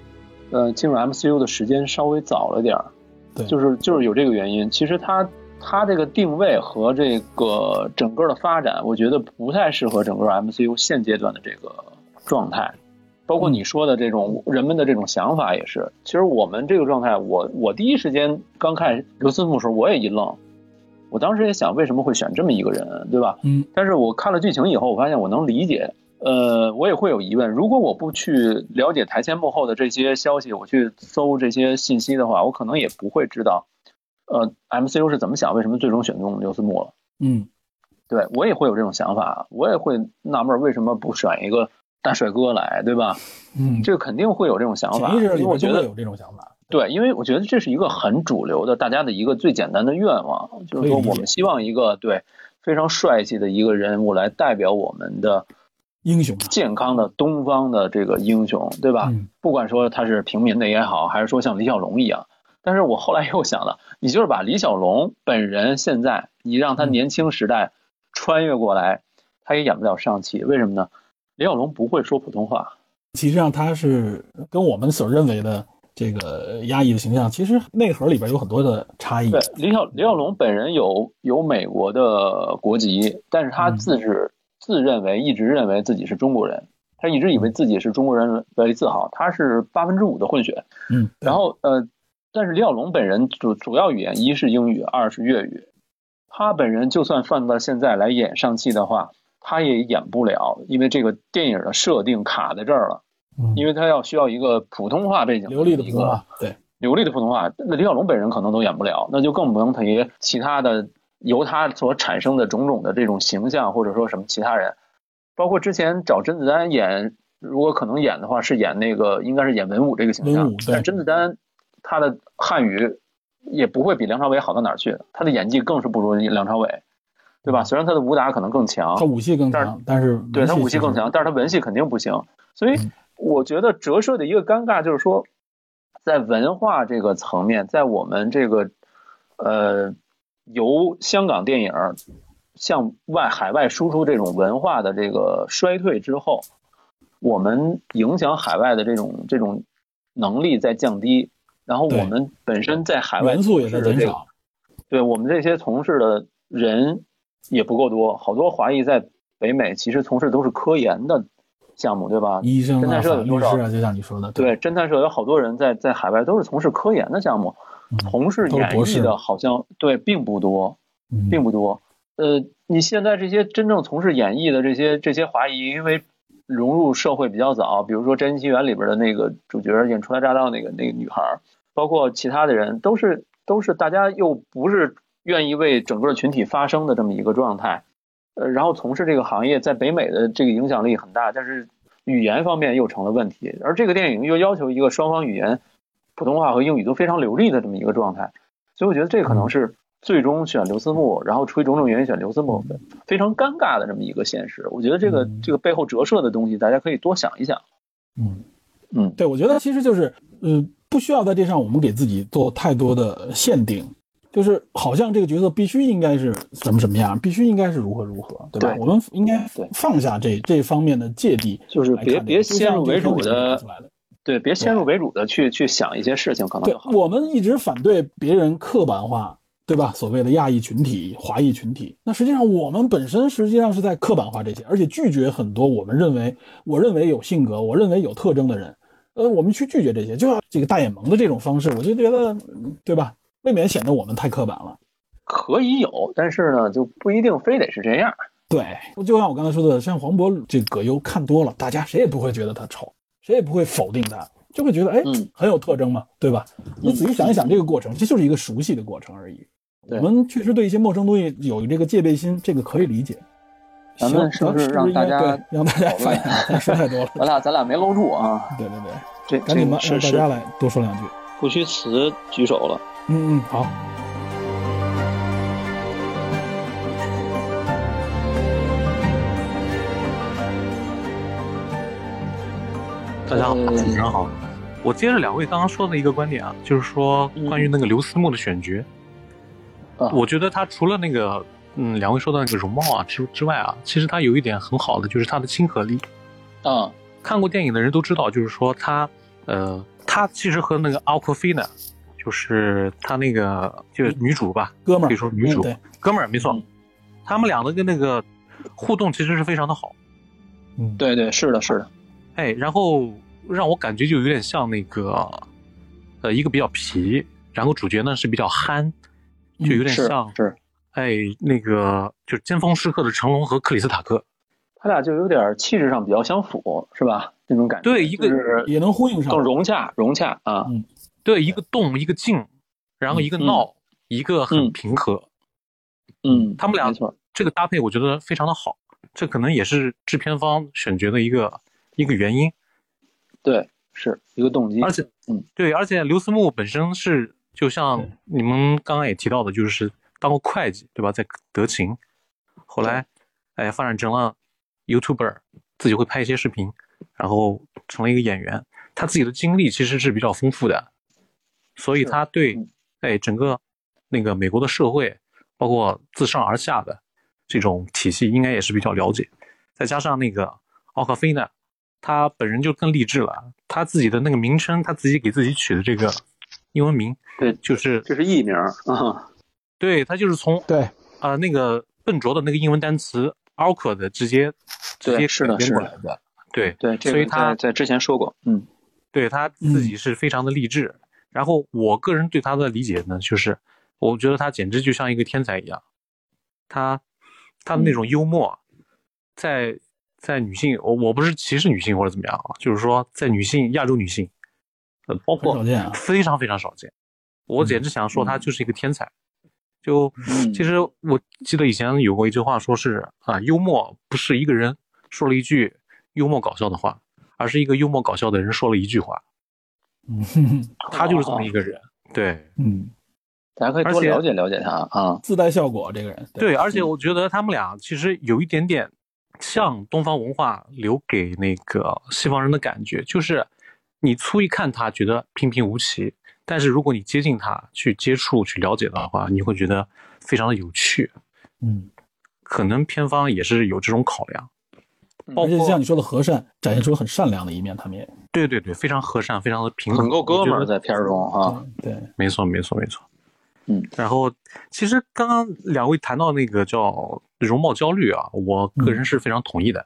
呃，进入 MCU 的时间稍微早了点儿，对，就是就是有这个原因。其实他。它这个定位和这个整个的发展，我觉得不太适合整个 MCU 现阶段的这个状态，包括你说的这种人们的这种想法也是。其实我们这个状态，我我第一时间刚看刘思慕的时候，我也一愣，我当时也想为什么会选这么一个人，对吧？嗯。但是我看了剧情以后，我发现我能理解。呃，我也会有疑问，如果我不去了解台前幕后的这些消息，我去搜这些信息的话，我可能也不会知道。呃，MCU 是怎么想？为什么最终选中刘思慕了？嗯，对我也会有这种想法，我也会纳闷为什么不选一个大帅哥来，对吧？嗯，这个肯定会有这种想法，因为我觉得有这种想法。对，因为我觉得这是一个很主流的，大家的一个最简单的愿望，就是说我们希望一个对非常帅气的一个人物来代表我们的英雄，健康的东方的这个英雄，对吧？不管说他是平民的也好，还是说像李小龙一样。但是我后来又想了，你就是把李小龙本人现在，你让他年轻时代穿越过来，他也演不了上汽，为什么呢？李小龙不会说普通话。其实上他是跟我们所认为的这个压抑的形象，其实内核里边有很多的差异。对，李小李小龙本人有有美国的国籍，但是他自是自认为一直认为自己是中国人，他一直以为自己是中国人为自豪，他是八分之五的混血。嗯，然后呃。但是李小龙本人主主要语言一是英语，二是粤语。他本人就算放到现在来演上戏的话，他也演不了，因为这个电影的设定卡在这儿了，嗯。因为他要需要一个普通话背景流利的普通话，对，流利的普通话，那李小龙本人可能都演不了，那就更不用提其他的由他所产生的种种的这种形象，或者说什么其他人，包括之前找甄子丹演，如果可能演的话，是演那个应该是演文武这个形象文武，对但甄子丹他的汉语也不会比梁朝伟好到哪儿去，他的演技更是不如梁朝伟，对吧？虽然他的武打可能更强，他武戏更但强，但是对他武戏更强，但是他文戏肯定不行。所以嗯我觉得折射的一个尴尬就是说，在文化这个层面，在我们这个呃由香港电影向外海外输出这种文化的这个衰退之后，我们影响海外的这种这种能力在降低，然后我们本身在海外元素也在从事的这个减少，对我们这些从事的人也不够多，好多华裔在北美其实从事都是科研的项目，对吧？医生啊、侦探社多少啊，就像你说的，对，侦探社有好多人在在海外都是从事科研的项目，嗯从事演艺的好像对并不多，嗯并不多。呃，你现在这些真正从事演艺的这些这些华裔，因为融入社会比较早，比如说《真奇缘》里边的那个主角演初来乍到那个那个女孩儿，包括其他的人，都是都是大家又不是愿意为整个群体发声的这么一个状态。呃，然后从事这个行业，在北美的这个影响力很大，但是语言方面又成了问题。而这个电影又要求一个双方语言，普通话和英语都非常流利的这么一个状态，所以我觉得这可能是最终选刘思慕，然后出于种种原因选刘思慕，非常尴尬的这么一个现实。我觉得这个嗯这个背后折射的东西，大家可以多想一想。嗯嗯，对，我觉得其实就是，呃，不需要在这上我们给自己做太多的限定，就是好像这个角色必须应该是什么什么样，必须应该是如何如何，对吧？对我们应该放下这这方面的芥蒂，就是别别先入为主的。对，别先入为主的去去想一些事情，可能。我们一直反对别人刻板化，对吧？所谓的亚裔群体、华裔群体，那实际上我们本身实际上是在刻板化这些，而且拒绝很多我们认为我认为有性格、我认为有特征的人，呃，我们去拒绝这些，就像这个大眼萌的这种方式，我就觉得，嗯对吧？未免显得我们太刻板了。可以有，但是呢，就不一定非得是这样。对，就像我刚才说的，像黄渤这葛优看多了，大家谁也不会觉得他丑，谁也不会否定他，就会觉得哎，嗯很有特征嘛，对吧？你仔细想一想这个过程，这就是一个熟悉的过程而已。我们确实对一些陌生东西有这个戒备心，这个可以理解。咱们行是不是让大家让大家讨论发言？咱说太多了。咱俩咱俩没搂住啊，(laughs) 对对对，这赶紧吧，这是是让大家来多说两句。不虚词举手了。嗯嗯，好。大家好，呃主持人好。我接着两位刚刚说的一个观点啊，就是说关于那个刘思慕的选角，啊我觉得他除了那个嗯两位说到那个容貌啊之之外啊，其实他有一点很好的就是他的亲和力。啊，看过电影的人都知道，就是说他呃他其实和那个奥克菲呢，就是他那个就是女主吧，哥们儿，可以说女主嗯，哥们儿没错嗯，他们俩的跟那个互动其实是非常的好。嗯，对对，是的，是的，哎，然后让我感觉就有点像那个，呃，一个比较皮，然后主角呢是比较憨，就有点是像，是，哎，那个就是尖峰时刻的成龙和克里斯塔克。他俩就有点气质上比较相符，是吧？那种感觉，对一个就是也能呼应上更。融洽，融洽啊，对，一个动，一个静，然后一个闹，一个很嗯平和。嗯，他们俩这个搭配我觉得非常的好，这可能也是制片方选角的一个一个原因。对，是一个动机，而且，嗯，对，而且刘思慕本身是就像你们刚刚也提到的，就是当过会计，对吧？在德勤，后来，哎，发展成了 YouTuber，自己会拍一些视频，然后成了一个演员。他自己的经历其实是比较丰富的，所以他对嗯，哎，整个那个美国的社会，包括自上而下的这种体系，应该也是比较了解。再加上那个奥克菲呢，他本人就更励志了，他自己的那个名称，他自己给自己取的这个英文名，对，就是这是艺名啊，对他就是从对，啊、那个笨拙的那个英文单词 awkward 的直接直接对是编是的。过来的，对对，所以他在在之前说过，嗯。对他自己是非常的励志。然后我个人对他的理解呢，就是我觉得他简直就像一个天才一样，他他的那种幽默，在在女性，我我不是歧视女性或者怎么样啊，就是说在女性亚洲女性，呃，包括非常非常少见。我简直想说他就是一个天才。就嗯。其实我记得以前有过一句话，说是啊，幽默不是一个人说了一句幽默搞笑的话，而是一个幽默搞笑的人说了一句话，嗯。哼哼他就是这么一个人。对。嗯，大家可以多了解了解他啊。自带效果，这个人对，而且我觉得他们俩其实有一点点像东方文化留给那个西方人的感觉，就是你粗一看他觉得平平无奇，但是如果你接近他去接触去了解的话，你会觉得非常的有趣。嗯，可能片方也是有这种考量，包而且括像你说的和善，展现出很善良的一面，他们也对对对，非常和善，非常的平和，很够哥们儿在片中啊。对，没错，没错，没错。嗯，然后其实刚刚两位谈到那个叫容貌焦虑啊，我个人是非常同意的。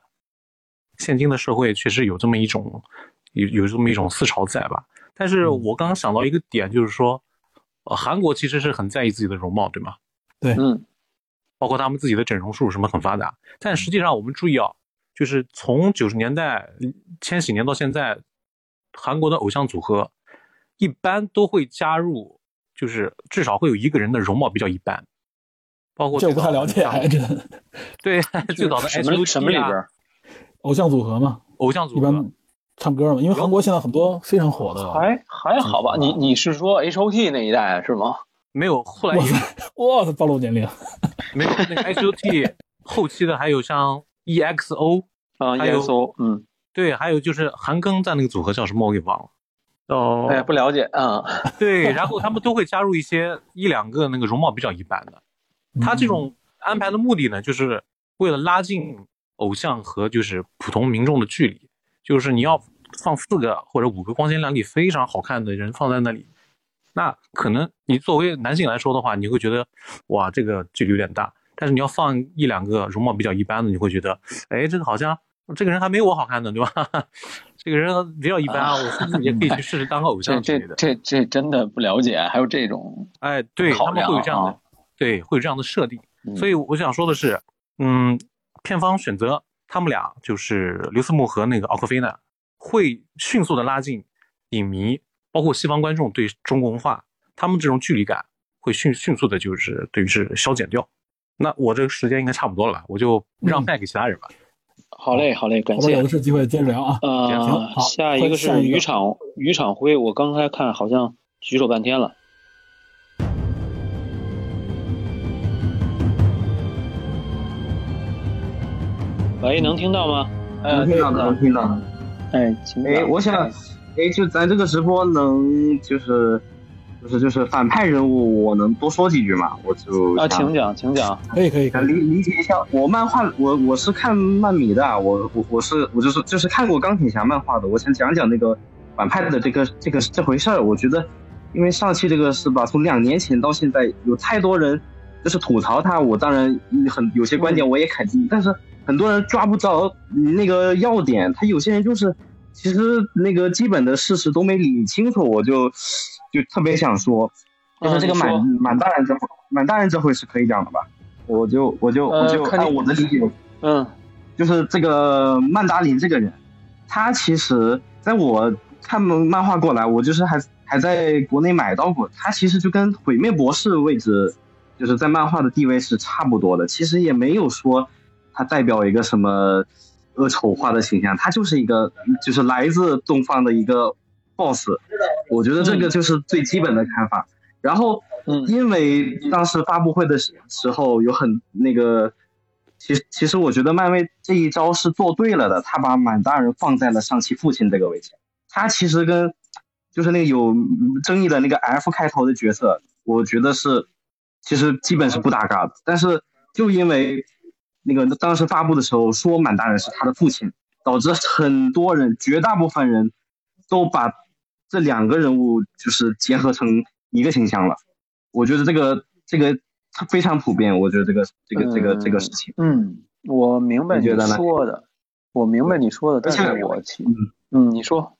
现今的社会确实有这么一种有有这么一种思潮在吧？但是我刚刚想到一个点，就是说，呃，韩国其实是很在意自己的容貌，对吗？对嗯包括他们自己的整容术什么很发达。但实际上我们注意啊，就是从九十年代、千禧年到现在，韩国的偶像组合一般都会加入，就是至少会有一个人的容貌比较一般，包括这我不太了解，还真对 (laughs) 最早的什么什么里边？偶像组合嘛，偶像组合一般唱歌嘛，因为韩国现在很多非常火的，还还好吧？你你是说 H O T 那一代是吗？没有，后来有哇塞，哇塞，暴露年龄，(laughs) 没有那个 H.O.T (laughs) 后期的还有像 E.X.O 啊还有 E X O，嗯，对，还有就是韩庚在那个组合叫什么我给忘了。哦，哎，不了解啊。(laughs) 对，然后他们都会加入一些一两个那个容貌比较一般的。他这种安排的目的呢，就是为了拉近偶像和就是普通民众的距离，就是你要放四个或者五个光鲜亮丽、非常好看的人放在那里，那可能你作为男性来说的话，你会觉得哇，这个距离有点大。但是你要放一两个容貌比较一般的，你会觉得，哎，这个好像这个人还没我好看呢，对吧？(laughs) 这个人比较一般啊，我甚至也可以去试试当个偶这这像之类的？这这真的不了解，还有这种哎，对他们会有这样的，啊对，会有这样的设定。嗯所以我想说的是，嗯，片方选择他们俩，就是刘思慕和那个奥克菲娜，会迅速的拉近影迷，包括西方观众对中国文化，他们这种距离感会迅迅速的，就是等于是消减掉。那我这个时间应该差不多了吧，我就让麦给其他人吧。好嘞好嘞，感谢后边有的。是机会接着聊啊。呃，好下一个是渔场渔场辉，我刚才看好像举手半天了。喂，能听到吗？呃，能听到的，能听到的。哎，请哎，我想，哎，就咱这个直播能就是就是就是反派人物，我能多说几句吗？我就啊，请讲，请讲。可以可以可以，理理解一下，我漫画我我是看漫迷的啊，我我我是我就是就是看过钢铁侠漫画的，我想讲讲那个反派的这个这个这回事儿。我觉得，因为上期这个是吧，从两年前到现在，有太多人就是吐槽他，我当然嗯很有些观点我也肯定，但是很多人抓不着那个要点，他有些人就是其实那个基本的事实都没理清楚，我就就特别想说，就是这个满嗯满大人这回满大人这回是可以讲的吧？我就我就我就按我的理解，嗯就是这个曼达林这个人，他其实在我看漫画过来，我就是还还在国内买到过，他其实就跟毁灭博士位置，就是在漫画的地位是差不多的。其实也没有说他代表一个什么恶丑化的形象，他就是一个就是来自东方的一个 boss。我觉得这个就是最基本的看法。然后嗯因为当时发布会的时时候有很那个，其实其实我觉得漫威这一招是做对了的，他把满大人放在了上期父亲这个位置，他其实跟就是那个有争议的那个 F 开头的角色，我觉得是其实基本是不搭嘎的，但是就因为那个当时发布的时候说满大人是他的父亲，导致很多人绝大部分人都把这两个人物就是结合成一个形象了。我觉得这个这个非常普遍，我觉得这个这个这个这个事情，嗯，我明白你说的，我明白你说的，但是我其嗯嗯，你说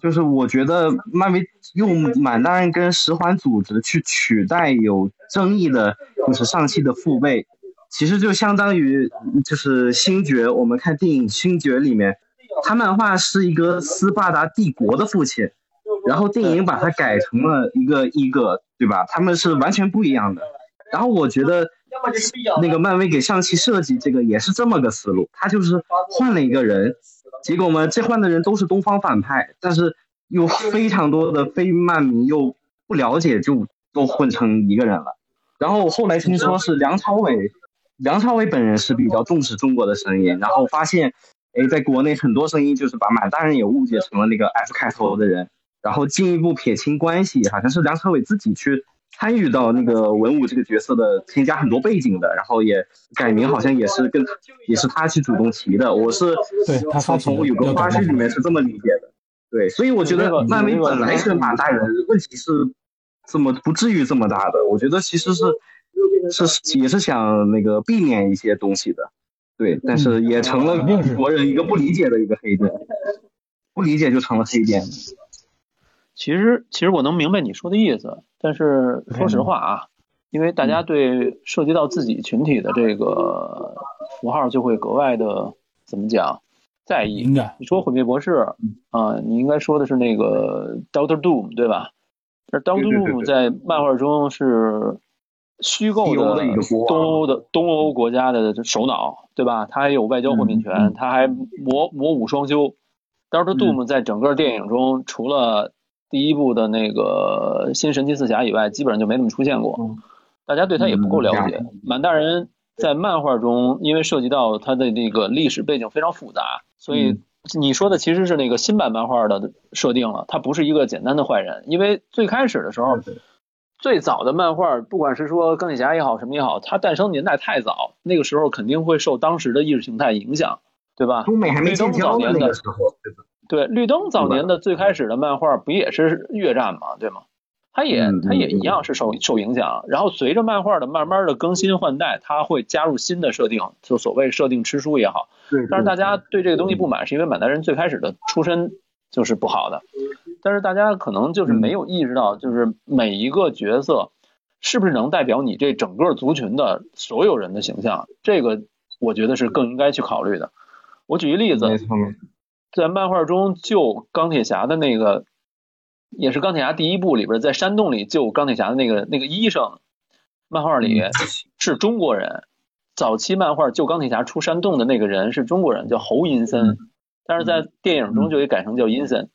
就是我觉得漫威用满大人跟十环组织去取代有争议的，就是上汽的父辈，其实就相当于就是星爵，我们看电影《星爵》里面，他漫画是一个斯巴达帝国的父亲，然后电影把它改成了一个一个，对吧？他们是完全不一样的。然后我觉得那个漫威给上期设计这个也是这么个思路，他就是换了一个人，结果嘛，这换的人都是东方反派，但是有非常多的非漫迷又不了解，就都混成一个人了。然后后来听说是梁朝伟。梁朝伟本人是比较重视中国的声音，然后发现，哎，在国内很多声音就是把满大人也误解成了那个 F 开头的人，然后进一步撇清关系，好像是梁朝伟自己去参与到那个文武这个角色的，添加很多背景的，然后也改名，好像也是跟也是他去主动提的。我是对他从从有个花絮里面是这么理解的，对，所以我觉得漫威本来是满大人，问题是这么不至于这么大的，我觉得其实是。是也是想那个避免一些东西的，对，但是也成了国人一个不理解的一个黑点，(laughs) 不理解就成了黑点。其实其实我能明白你说的意思，但是说实话啊，因为大家对涉及到自己群体的这个符号就会格外的怎么讲在意。你说毁灭博士啊，你应该说的是那个 Doctor Doom 对吧？而 Doctor Doom 在漫画中是。虚构的东欧的东欧国家的首脑，对吧？他还有外交豁免权，他还魔魔武双修。当时 Doom 在整个电影中，除了第一部的那个新神奇四侠以外，基本上就没怎么出现过。大家对他也不够了解。满大人在漫画中，因为涉及到他的那个历史背景非常复杂，所以你说的其实是那个新版漫画的设定了。他不是一个简单的坏人，因为最开始的时候。最早的漫画，不管是说钢铁侠也好，什么也好，它诞生年代太早，那个时候肯定会受当时的意识形态影响，对吧？中美还没建交的那个时候，对绿灯早年的最开始的漫画不也是越战嘛，对吗？它也它也一样是受受影响，然后随着漫画的慢慢的更新换代，它会加入新的设定，就所谓设定吃书也好。但是大家对这个东西不满，是因为满大人最开始的出身就是不好的。但是大家可能就是没有意识到，就是每一个角色是不是能代表你这整个族群的所有人的形象，这个我觉得是更应该去考虑的。我举一例子，在漫画中救钢铁侠的那个，也是钢铁侠第一部里边在山洞里救钢铁侠的那个那个医生，漫画里是中国人。早期漫画救钢铁侠出山洞的那个人是中国人，叫侯银森，但是在电影中就给改成叫阴森。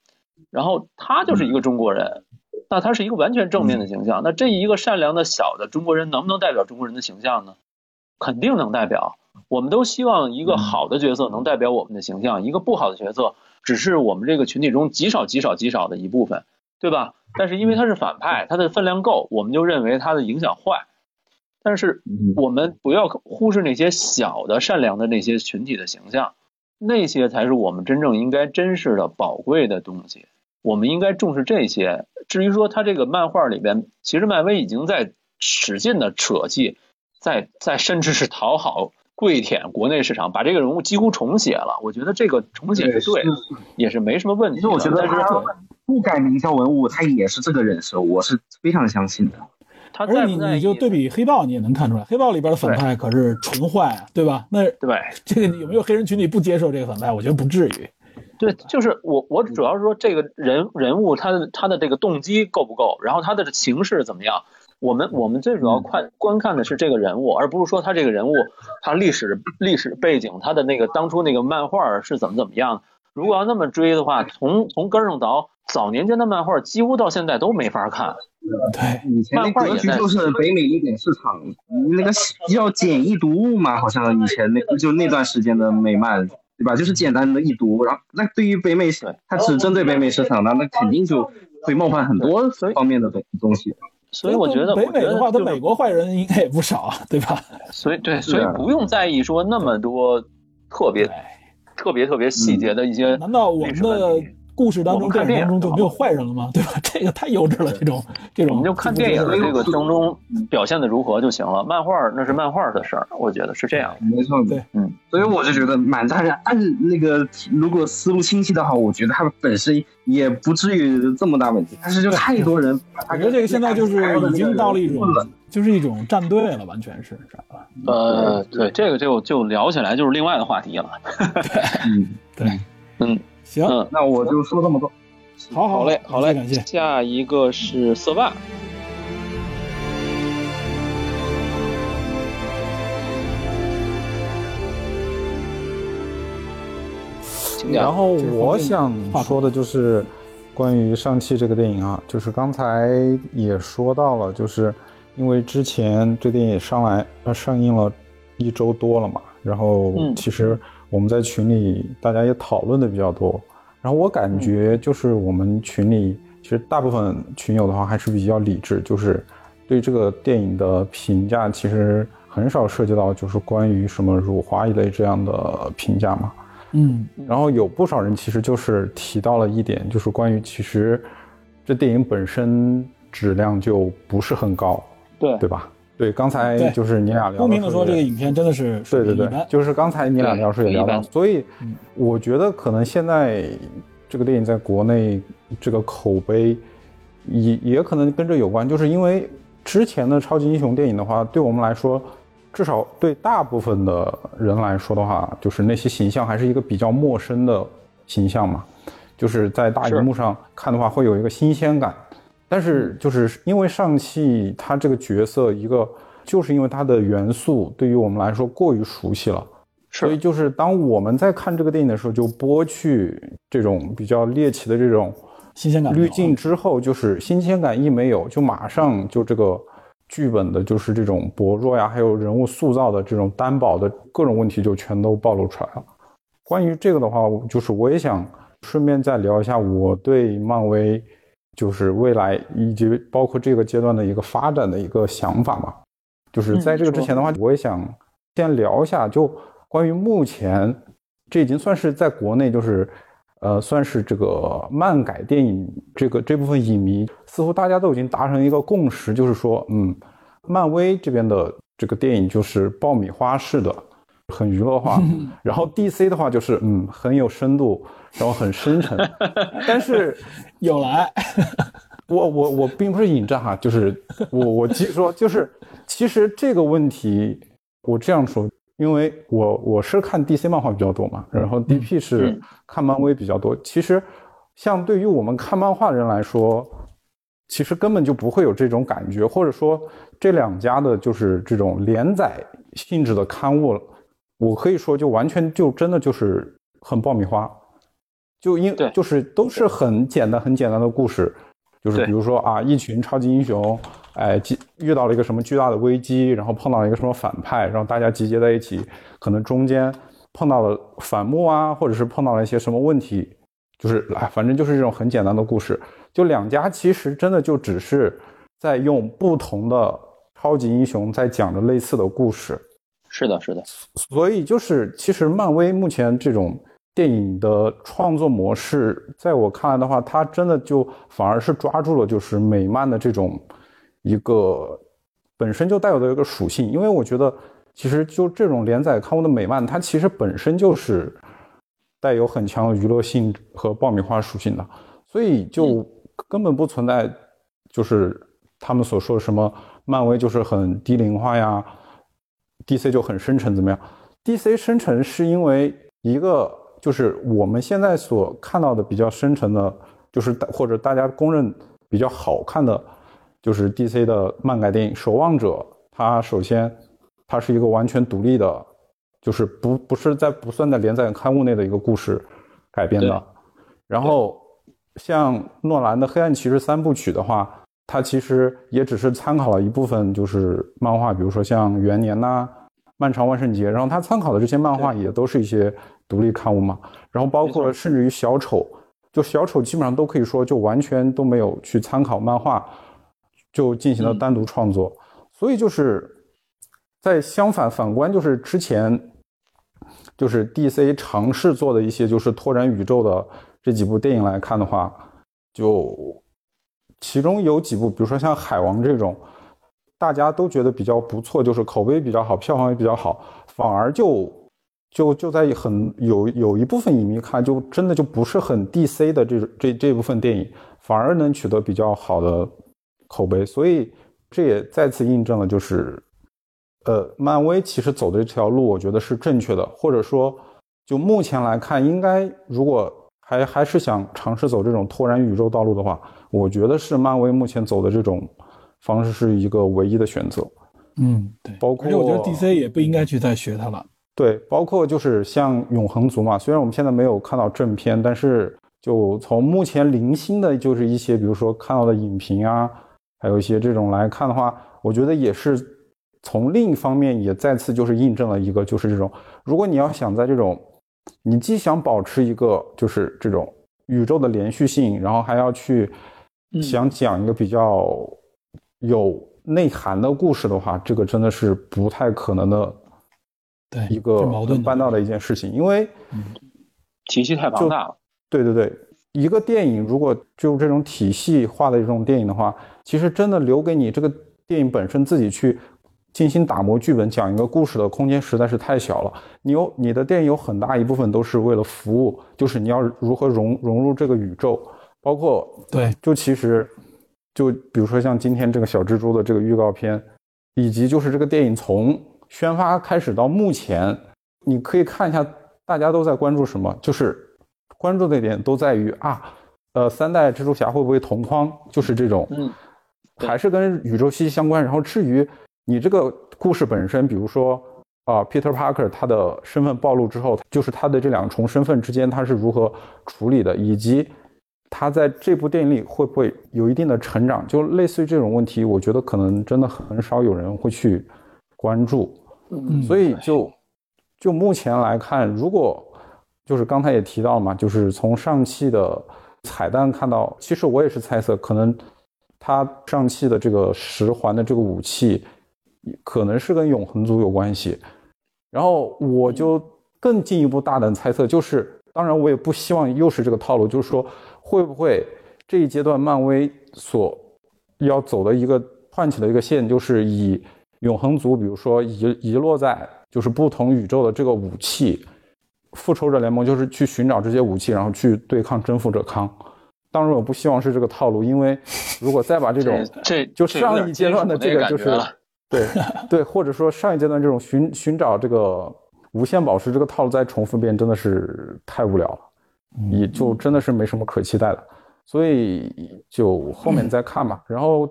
然后他就是一个中国人，那他是一个完全正面的形象。那这一个善良的小的中国人能不能代表中国人的形象呢？肯定能代表。我们都希望一个好的角色能代表我们的形象，一个不好的角色只是我们这个群体中极少极少极少的一部分，对吧？但是因为他是反派，他的分量够，我们就认为他的影响坏。但是我们不要忽视那些小的善良的那些群体的形象，那些才是我们真正应该珍视的宝贵的东西。我们应该重视这些。至于说他这个漫画里边，其实漫威已经在使劲的扯戏，在在甚至是讨好跪舔国内市场，把这个人物几乎重写了。我觉得这个重写是对，也是没什么问题。其实我觉得他不改名叫文物，他也是这个人设，我是非常相信的。而且你你就对比黑豹，你也能看出来，黑豹里边的反派可是纯坏啊，对吧？那对这个有没有黑人群体不接受这个反派？我觉得不至于。对，就是我，我主要是说这个人人物他的他的这个动机够不够，然后他的形式怎么样？我们我们最主要看观看的是这个人物，而不是说他这个人物他历史历史背景，他的那个当初那个漫画是怎么怎么样。如果要那么追的话，从从根上倒，早年间的漫画几乎到现在都没法看。对，以前那格局就是北美一点市场，那个叫简易读物嘛，好像以前那就那段时间的美漫。对吧？就是简单的一读，然后那对于北美，它只针对北美市场，那那肯定就会冒犯很多方面的东东西。所以我觉得北美的话，它美国坏人应该也不少，对吧？所以对，所以不用在意说那么多特别特别特别细节的一些。难道我们的故事当中、电影当中就没有坏人了吗？(laughs) 对吧？这个太幼稚了，这种这种我们就看电影的这个当中表现的如何就行了。漫画那是漫画的事儿，我觉得是这样。没错，对，嗯，所以我就觉得满大人按那个如果思路清晰的话，我觉得他本身也不至于这么大问题。但是就太多人把他我觉得这个现在就是已经到了一种，就是一种站队了，完全是，知道吧？呃，对，这个就就聊起来就是另外的话题了。(laughs) 嗯，对，嗯行，嗯，那我就说这么多。好好好嘞，好嘞，感谢。下一个是色霸，然后我想说的就是关于上汽这个电影啊，就是刚才也说到了，就是因为之前这电影上来呃上映了一周多了嘛，然后嗯。其实我们在群里大家也讨论的比较多，然后我感觉就是我们群里其实大部分群友的话还是比较理智，就是对这个电影的评价其实很少涉及到就是关于什么辱华一类这样的评价嘛。嗯然后有不少人其实就是提到了一点，就是关于其实这电影本身质量就不是很高，对对吧？对，刚才就是你俩聊公平的说，这个影片真的是对对对就是刚才你俩聊的时候也聊到，所以嗯。我觉得可能现在这个电影在国内这个口碑也也可能跟这有关，就是因为之前的超级英雄电影的话，对我们来说，至少对大部分的人来说的话，就是那些形象还是一个比较陌生的形象嘛，就是在大荧幕上看的话会有一个新鲜感。但是就是因为上汽它这个角色一个，就是因为它的元素对于我们来说过于熟悉了，所以就是当我们在看这个电影的时候，就剥去这种比较猎奇的这种新鲜感滤镜之后，就是新鲜感一没有，就马上就这个剧本的就是这种薄弱呀，还有人物塑造的这种担保的各种问题就全都暴露出来了。关于这个的话，就是我也想顺便再聊一下我对漫威就是未来以及包括这个阶段的一个发展的一个想法嘛。就是在这个之前的话，我也想先聊一下，就关于目前这已经算是在国内就是。呃，算是这个漫改电影这个这部分影迷，似乎大家都已经达成一个共识，就是说，嗯，漫威这边的这个电影就是爆米花式的，很娱乐化，然后 DC 的话就是嗯很有深度，然后很深沉，但是 (laughs) 有来，(laughs) 我我我并不是引战哈，就是我我继续说，就是其实这个问题我这样说，因为我我是看 DC 漫画比较多嘛，然后 DP 是看漫威比较多。其实，像对于我们看漫画的人来说，其实根本就不会有这种感觉，或者说这两家的就是这种连载性质的刊物，我可以说就完全就真的就是很爆米花，就因就是都是很简单很简单的故事，就是比如说啊，一群超级英雄，哎，遇到了一个什么巨大的危机，然后碰到了一个什么反派，然后大家集结在一起，可能中间碰到了反目啊，或者是碰到了一些什么问题，就是哎，反正就是这种很简单的故事。就两家其实真的就只是在用不同的超级英雄在讲着类似的故事，是的，是的，所以就是其实漫威目前这种电影的创作模式，在我看来的话，它真的就反而是抓住了就是美漫的这种一个本身就带有的一个属性，因为我觉得其实就这种连载刊物的美漫，它其实本身就是带有很强的娱乐性和爆米花属性的，所以就根本不存在就是他们所说的什么漫威就是很低龄化呀，DC 就很深沉怎么样？DC 深沉是因为一个就是我们现在所看到的比较深沉的，就是大或者大家公认比较好看的，就是 DC 的漫改电影《守望者》，它首先它是一个完全独立的，就是不不是在不算在连载刊物内的一个故事改编的。然后像诺兰的《黑暗骑士》三部曲的话，它其实也只是参考了一部分就是漫画，比如说像《元年》呐、《漫长万圣节》，然后他参考的这些漫画也都是一些独立刊物嘛。然后包括甚至于小丑，就小丑基本上都可以说就完全都没有去参考漫画，就进行了嗯单独创作。所以就是在相反反观，就是之前就是 DC 尝试做的一些就是拓展宇宙的这几部电影来看的话，就其中有几部，比如说像《海王》这种，大家都觉得比较不错，就是口碑比较好，票房也比较好，反而就就就在很有有一部分影迷看，就真的就不是很 DC 的这这这部分电影，反而能取得比较好的口碑，所以这也再次印证了，就是呃，漫威其实走的这条路，我觉得是正确的，或者说就目前来看，应该如果还还是想尝试走这种拓展宇宙道路的话，我觉得是漫威目前走的这种方式是一个唯一的选择。嗯，对，包括我觉得 DC 也不应该去再学它了。对，包括就是像永恒族嘛，虽然我们现在没有看到正片，但是就从目前零星的，就是一些比如说看到的影评啊，还有一些这种来看的话，我觉得也是从另一方面也再次就是印证了一个，就是这种如果你要想在这种你既想保持一个就是这种宇宙的连续性，然后还要去想讲一个比较有内涵的故事的话，这个真的是不太可能的对，一个是矛盾的办到的一件事情，因为体系太庞大。了。对对对，一个电影如果就这种体系化的这种电影的话，其实真的留给你这个电影本身自己去精心打磨剧本、讲一个故事的空间实在是太小了。你有你的电影有很大一部分都是为了服务，就是你要如何融融入这个宇宙，包括对，就其实就比如说像今天这个小蜘蛛的这个预告片，以及就是这个电影从宣发开始到目前，你可以看一下大家都在关注什么，就是关注的点都在于啊，呃，三代蜘蛛侠会不会同框，就是这种，嗯，还是跟宇宙息息相关。然后至于你这个故事本身，比如说啊、p e t e r Parker 他的身份暴露之后，就是他的这两重身份之间他是如何处理的，以及他在这部电影里会不会有一定的成长，就类似于这种问题，我觉得可能真的很少有人会去关注。嗯，所以就就目前来看，如果就是刚才也提到嘛，就是从上汽的彩蛋看到，其实我也是猜测，可能他上汽的这个十环的这个武器，可能是跟永恒族有关系。然后我就更进一步大胆猜测，就是当然我也不希望又是这个套路，就是说会不会这一阶段漫威所要走的一个串起的一个线，就是以永恒族，比如说遗遗落在就是不同宇宙的这个武器，复仇者联盟就是去寻找这些武器，然后去对抗征服者康。当然，我不希望是这个套路，因为如果再把这种这就上一阶段的这个就是对 (laughs) 对，或者说上一阶段这种寻寻找这个无限宝石这个套路再重复一遍，真的是太无聊了，也就真的是没什么可期待的。所以就后面再看吧。然后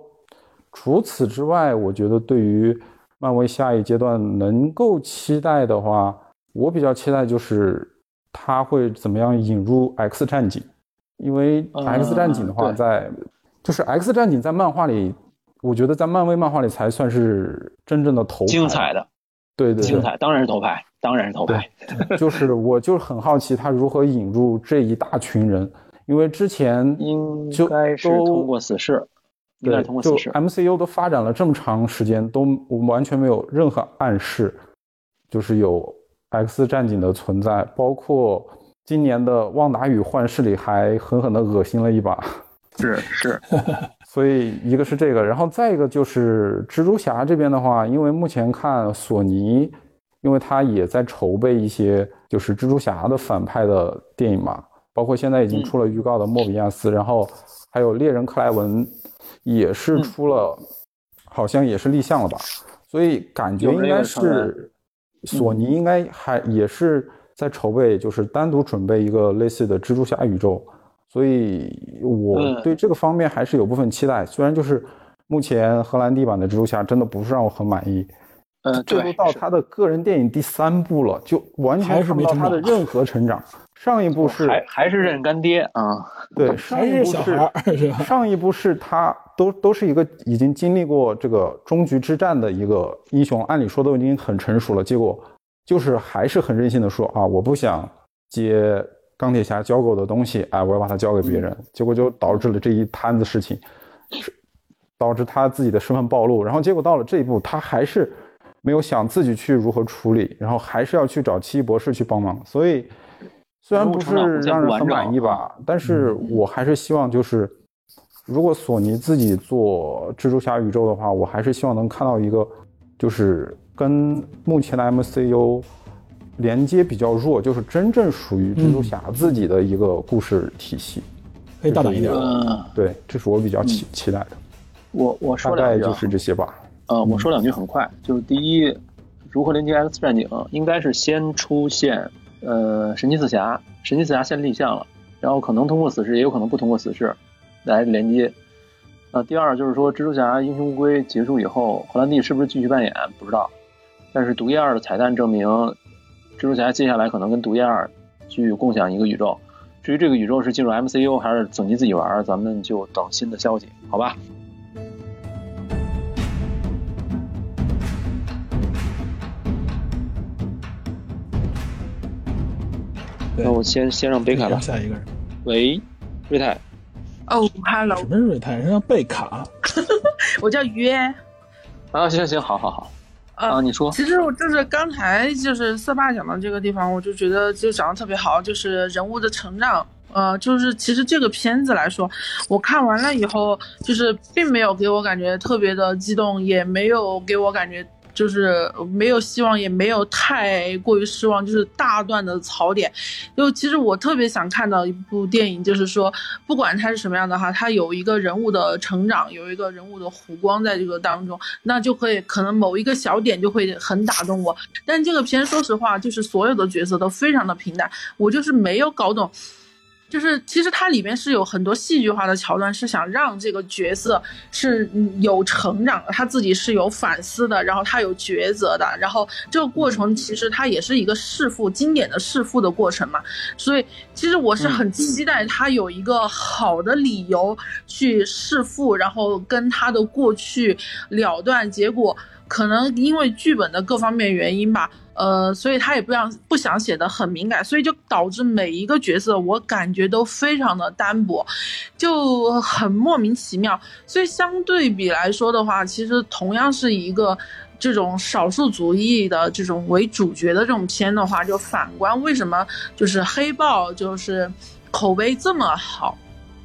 除此之外，我觉得对于漫威下一阶段能够期待的话，我比较期待就是他会怎么样引入 X 战警，因为 X 战警的话对在，就是 X 战警在漫画里，我觉得在漫威漫画里才算是真正的头牌精彩的，对对对，精彩，当然是头牌，当然是头牌。就是我就是很好奇他如何引入这一大群人，因为之前应该是都通过死侍，应该通过死侍。MCU 都发展了这么长时间，都完全没有任何暗示，就是有 X 战警的存在，包括今年的《旺达与幻视》里还狠狠的恶心了一把。是是，所以一个是这个，然后再一个就是蜘蛛侠这边的话，因为目前看索尼，因为他也在筹备一些就是蜘蛛侠的反派的电影嘛，包括现在已经出了预告的莫比亚斯，然后还有猎人克莱文也是出了，好像也是立项了吧，所以感觉应该是索尼应该还也是在筹备，就是单独准备一个类似的蜘蛛侠宇宙。所以我嗯对这个方面还是有部分期待，虽然就是目前荷兰弟版的蜘蛛侠真的不是让我很满意，嗯，这都到他的个人电影第三部了，就完全是全看不到没他的任何成长。上一部是还还是认干爹啊，对，上还一部是？上一部是他都都是一个已经经历过这个终局之战的一个英雄，按理说都已经很成熟了，结果就是还是很任性的说啊，我不想接钢铁侠交给我的东西，哎，我要把它交给别人，结果就导致了这一摊子事情，是导致他自己的身份暴露，然后结果到了这一步，他还是没有想自己去如何处理，然后还是要去找奇异博士去帮忙，所以虽然不是让人很满意吧，但是我还是希望就是，如果索尼自己做蜘蛛侠宇宙的话，我还是希望能看到一个，就是跟目前的 MCU 连接比较弱，就是真正属于蜘蛛侠自己的一个故事体系，可以大胆一点。对，这是我比较期期待的。我我说两句，就是这些吧。呃，我说两句很快，就是第一，如何连接 X 战警，应该是先出现。呃，神奇四侠，神奇四侠先立项了，然后可能通过死侍，也有可能不通过死侍来连接。呃，第二就是说，蜘蛛侠英雄无归结束以后，荷兰弟是不是继续扮演不知道。但是毒液二的彩蛋证明，蜘蛛侠接下来可能跟毒液二去共享一个宇宙。至于这个宇宙是进入 MCU 还是索尼自己玩，咱们就等新的消息，好吧？那我先先让贝卡吧。下一个人，喂，瑞泰。哦，Hello。什么瑞泰？人家贝卡。(laughs) 我叫约。啊，行行，好好好。啊，你说。其实我就是刚才就是色霸讲的这个地方，我就觉得就讲的特别好，就是人物的成长。呃，就是其实这个片子来说，我看完了以后，就是并没有给我感觉特别的激动，也没有给我感觉。就是没有希望，也没有太过于失望，就是大段的槽点。就其实我特别想看到一部电影，就是说不管它是什么样的哈，它有一个人物的成长，有一个人物的弧光在这个当中，那就可以可能某一个小点就会很打动我。但这个片说实话，就是所有的角色都非常的平淡，我就是没有搞懂。就是其实它里面是有很多戏剧化的桥段，是想让这个角色是有成长的，他自己是有反思的，然后他有抉择的，然后这个过程其实它也是一个弑父经典的弑父的过程嘛。所以其实我是很期待他有一个好的理由去弑父，然后跟他的过去了断。结果可能因为剧本的各方面原因吧。呃，所以他也不想不想写的很敏感，所以就导致每一个角色我感觉都非常的单薄，就很莫名其妙。所以相对比来说的话，其实同样是一个这种少数族裔的这种为主角的这种片的话，就反观为什么就是黑豹就是口碑这么好。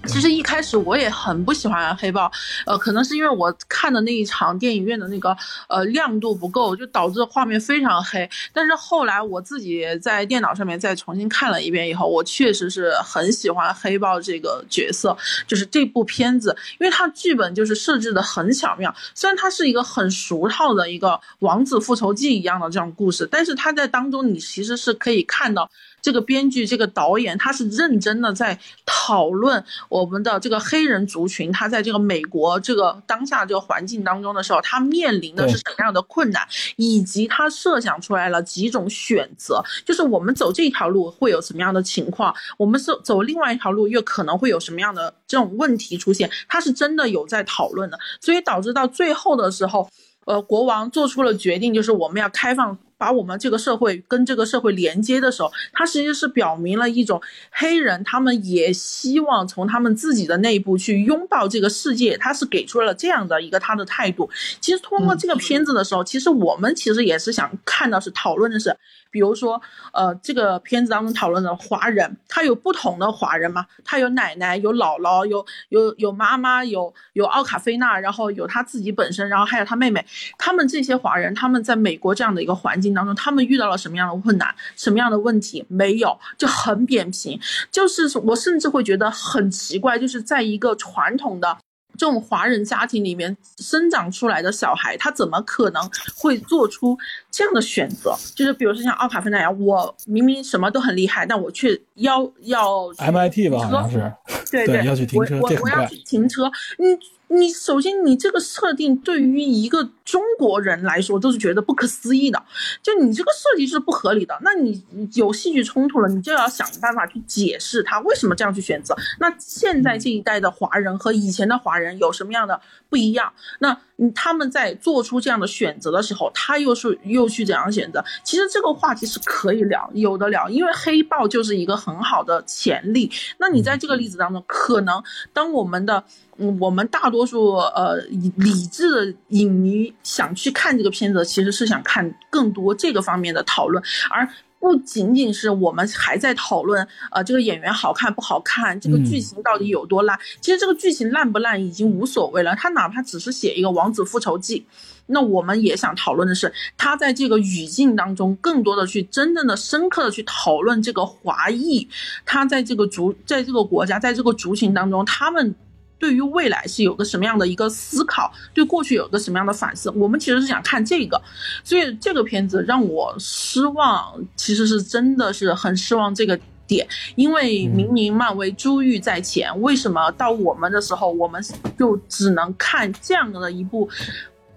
其实一开始我也很不喜欢黑豹，呃，可能是因为我看的那一场电影院的那个呃亮度不够，就导致画面非常黑。但是后来我自己在电脑上面再重新看了一遍以后，我确实是很喜欢黑豹这个角色，就是这部片子，因为它剧本就是设置的很巧妙。虽然它是一个很俗套的一个王子复仇记一样的这种故事，但是它在当中你其实是可以看到。这个编剧、这个导演，他是认真的在讨论我们的这个黑人族群，他在这个美国这个当下这个环境当中的时候，他面临的是什么样的困难，以及他设想出来了几种选择，就是我们走这条路会有什么样的情况，我们是走另外一条路又可能会有什么样的这种问题出现，他是真的有在讨论的，所以导致到最后的时候，呃，国王做出了决定，就是我们要开放。把我们这个社会跟这个社会连接的时候，它实际是表明了一种黑人，他们也希望从他们自己的内部去拥抱这个世界，他是给出了这样的一个他的态度。其实通过这个片子的时候，其实我们其实也是想看到是讨论的是。比如说，呃，这个片子当中讨论的华人，他有不同的华人嘛？他有奶奶，有姥姥，有有有妈妈，有有奥卡菲娜，然后有他自己本身，然后还有他妹妹。他们这些华人，他们在美国这样的一个环境当中，他们遇到了什么样的困难，什么样的问题？没有，就很扁平。就是我甚至会觉得很奇怪，就是在一个传统的。这种华人家庭里面生长出来的小孩，他怎么可能会做出这样的选择？就是比如说像奥卡芬那样，我明明什么都很厉害，但我却要要 MIT 吧，好像是，对 (laughs) 对，要去停车，我我要去停车，你。你首先，你这个设定对于一个中国人来说都是觉得不可思议的，就你这个设计是不合理的。那你有戏剧冲突了，你就要想办法去解释他为什么这样去选择。那现在这一代的华人和以前的华人有什么样的不一样？那他们在做出这样的选择的时候，他又是又去怎样选择？其实这个话题是可以聊，有的聊，因为黑豹就是一个很好的潜力。那你在这个例子当中，可能当我们的。嗯，我们大多数呃理智的影迷想去看这个片子，其实是想看更多这个方面的讨论，而不仅仅是我们还在讨论，呃，这个演员好看不好看，这个剧情到底有多烂。其实这个剧情烂不烂已经无所谓了，他哪怕只是写一个《王子复仇记》，那我们也想讨论的是，他在这个语境当中，更多的去真正的深刻的去讨论这个华裔，他在这个族，在这个国家，在这个族群当中，他们。对于未来是有个什么样的一个思考，对过去有个什么样的反思，我们其实是想看这个，所以这个片子让我失望，其实是真的是很失望这个点，因为明明漫威珠玉在前，为什么到我们的时候，我们就只能看这样的一部，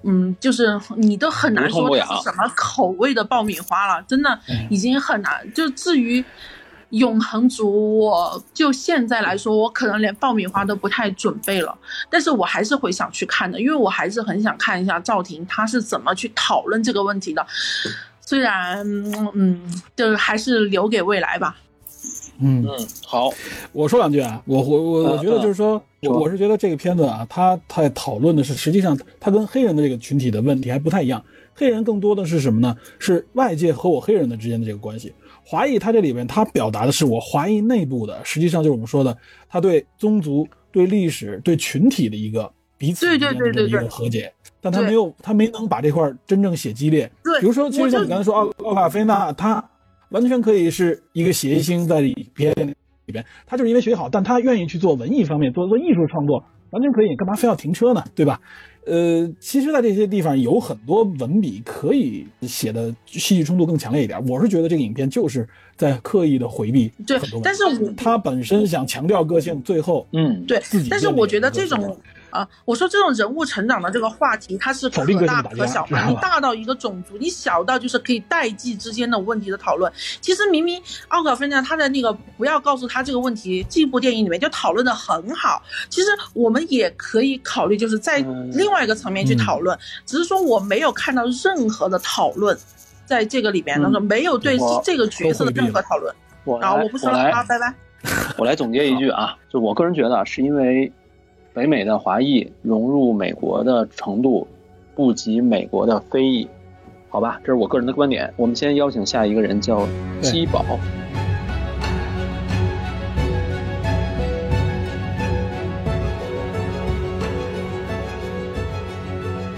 嗯，就是你都很难说是什么口味的爆米花了，真的已经很难，就至于。永恒族，我就现在来说，我可能连爆米花都不太准备了，但是我还是会想去看的，因为我还是很想看一下赵婷她是怎么去讨论这个问题的。虽然，嗯，就是还是留给未来吧。嗯嗯，好，我说两句啊，我我我我觉得就是说，我我是觉得这个片子啊，它它讨论的是，实际上它跟黑人的这个群体的问题还不太一样，黑人更多的是什么呢？是外界和我黑人的之间的这个关系。华裔他这里面他表达的是我华裔内部的，实际上就是我们说的他对宗族、对历史、对群体的一个彼此之间的一个和解，但他没有他没能把这块真正写激烈。对，比如说，其实像你刚才说奥奥卡菲娜，他完全可以是一个谐星在里边里边，他就是因为学好，但他愿意去做文艺方面，做做艺术创作，完全可以，干嘛非要停车呢？对吧？呃，其实，在这些地方有很多文笔可以写的戏剧冲突更强烈一点。我是觉得这个影片就是在刻意的回避很多，但是他本身想强调个性，最后嗯，对，但是我觉得这种。啊，我说这种人物成长的这个话题，它是可大可小嘛。你大到一个种族，你小到就是可以代际之间的问题的讨论。其实明明奥卡菲娜他的那个不要告诉他这个问题，这部电影里面就讨论的很好。其实我们也可以考虑，就是在另外一个层面去讨论。只是说我没有看到任何的讨论，在这个里面当中没有对这个角色的任何讨论。啊，我不说了啊，拜拜。(laughs) 我来总结一句啊，就我个人觉得是因为。北美的华裔融入美国的程度不及美国的非裔，好吧，这是我个人的观点。我们先邀请下一个人，叫基宝。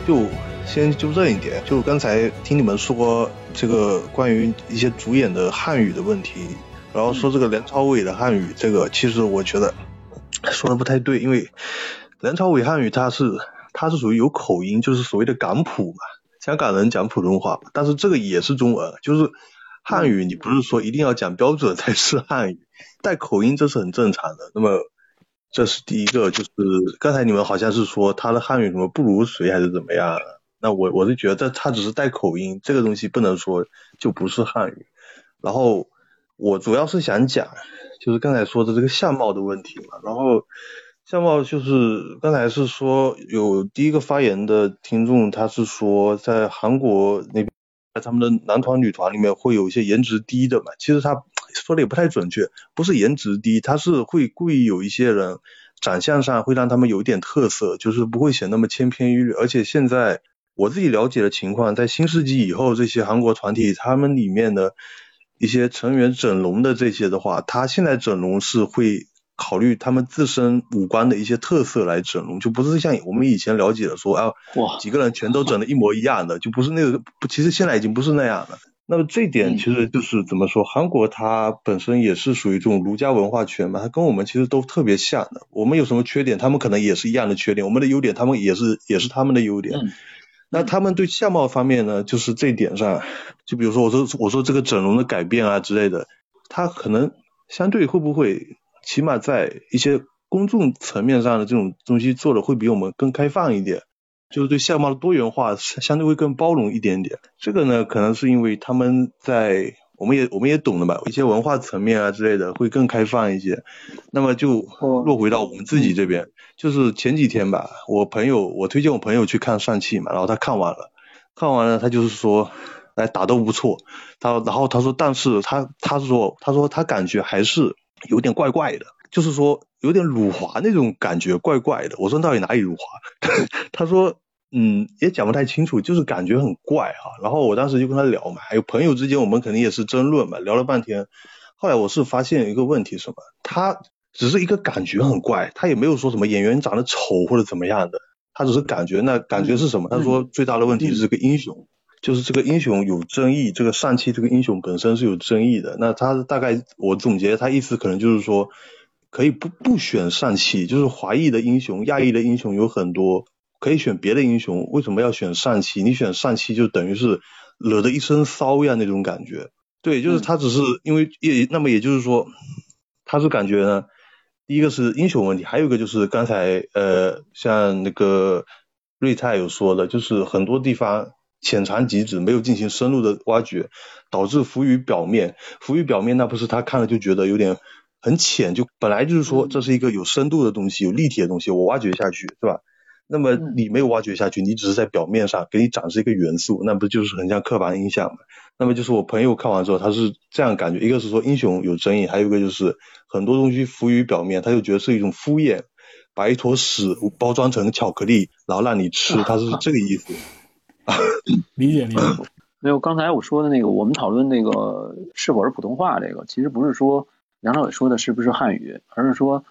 就先纠正一点，就刚才听你们说这个关于一些主演的汉语的问题，然后说这个梁朝伟的汉语，这个其实我觉得。说的不太对，因为梁朝伟汉语他是他是属于有口音，就是所谓的港普嘛，香港人讲普通话，但是这个也是中文，就是汉语你不是说一定要讲标准才是汉语，带口音这是很正常的。那么这是第一个，就是刚才你们好像是说他的汉语什么不如谁还是怎么样，那我我是觉得他只是带口音，这个东西不能说就不是汉语。然后我主要是想讲。就是刚才说的这个相貌的问题嘛，然后相貌就是刚才是说有第一个发言的听众，他是说在韩国那边，他们的男团女团里面会有一些颜值低的嘛，其实他说的也不太准确，不是颜值低，他是会故意有一些人长相上会让他们有一点特色，就是不会显那么千篇一律，而且现在我自己了解的情况，在新世纪以后，这些韩国团体他们里面的。一些成员整容的这些的话，他现在整容是会考虑他们自身五官的一些特色来整容，就不是像我们以前了解的说啊，哇，几个人全都整的一模一样的，就不是那个不，其实现在已经不是那样了。那么这点其实就是怎么说，韩国它本身也是属于这种儒家文化圈嘛，它跟我们其实都特别像的。我们有什么缺点，他们可能也是一样的缺点；我们的优点，他们也是也是他们的优点。那他们对相貌方面呢，就是这一点上，就比如说我说我说这个整容的改变啊之类的，他可能相对会不会，起码在一些公众层面上的这种东西做的会比我们更开放一点，就是对相貌的多元化相对会更包容一点点。这个呢，可能是因为他们在。我们也我们也懂的吧，一些文化层面啊之类的会更开放一些。那么就落回到我们自己这边，就是前几天吧，我朋友我推荐我朋友去看上汽嘛，然后他看完了，看完了他就是说，哎打都不错，他然后他说但是他他说他说他感觉还是有点怪怪的，就是说有点辱华那种感觉怪怪的。我说到底哪里辱华？(laughs) 他说嗯，也讲不太清楚，就是感觉很怪哈。然后我当时就跟他聊嘛，还有朋友之间我们肯定也是争论嘛，聊了半天。后来我是发现一个问题，什么？他只是一个感觉很怪，他也没有说什么演员长得丑或者怎么样的，他只是感觉。那感觉是什么？他说最大的问题是个英雄，就是这个英雄有争议，这个上期这个英雄本身是有争议的。那他大概我总结他意思可能就是说，可以不不选上期，就是华裔的英雄、亚裔的英雄有很多。可以选别的英雄，为什么要选上期？你选上期就等于是惹得一身骚一样那种感觉。对，就是他只是因为也那么也就是说，他是感觉呢，第一个是英雄问题，还有一个就是刚才呃像那个瑞泰有说的，就是很多地方浅尝即止，没有进行深入的挖掘，导致浮于表面。浮于表面，那不是他看了就觉得有点很浅，就本来就是说这是一个有深度的东西，有立体的东西，我挖掘下去是吧？那么你没有挖掘下去，你只是在表面上给你展示一个元素，那不就是很像刻板印象吗？那么就是我朋友看完之后，他是这样感觉，一个是说英雄有争议，还有一个就是很多东西浮于表面，他就觉得是一种敷衍，把一坨屎包装成巧克力，然后让你吃，他是这个意思。理 (laughs) 解理解。(laughs) 没有，刚才我说的那个，我们讨论那个是否是普通话，这个其实不是说梁朝伟说的是不是汉语，而是说。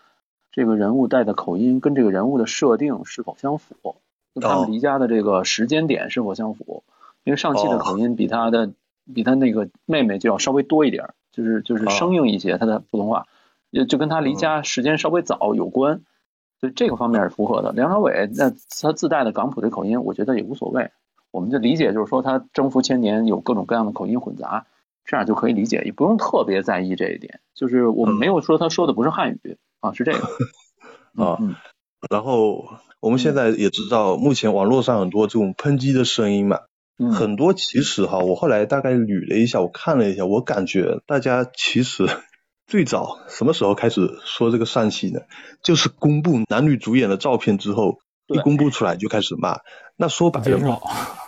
这个人物带的口音跟这个人物的设定是否相符？跟他们离家的这个时间点是否相符？因为上汽的口音比他的比他那个妹妹就要稍微多一点，就是就是生硬一些，他的普通话，就就跟他离家时间稍微早有关，所以这个方面是符合的。梁朝伟那他自带的港普的口音，我觉得也无所谓。我们就理解就是说他征服千年有各种各样的口音混杂，这样就可以理解，也不用特别在意这一点。就是我们没有说他说的不是汉语。啊，是这个啊，(laughs) 然后我们现在也知道，目前网络上很多这种抨击的声音嘛，很多其实哈，我后来大概捋了一下，我看了一下，我感觉大家其实最早什么时候开始说这个上戏呢？就是公布男女主演的照片之后，一公布出来就开始骂。那说白了，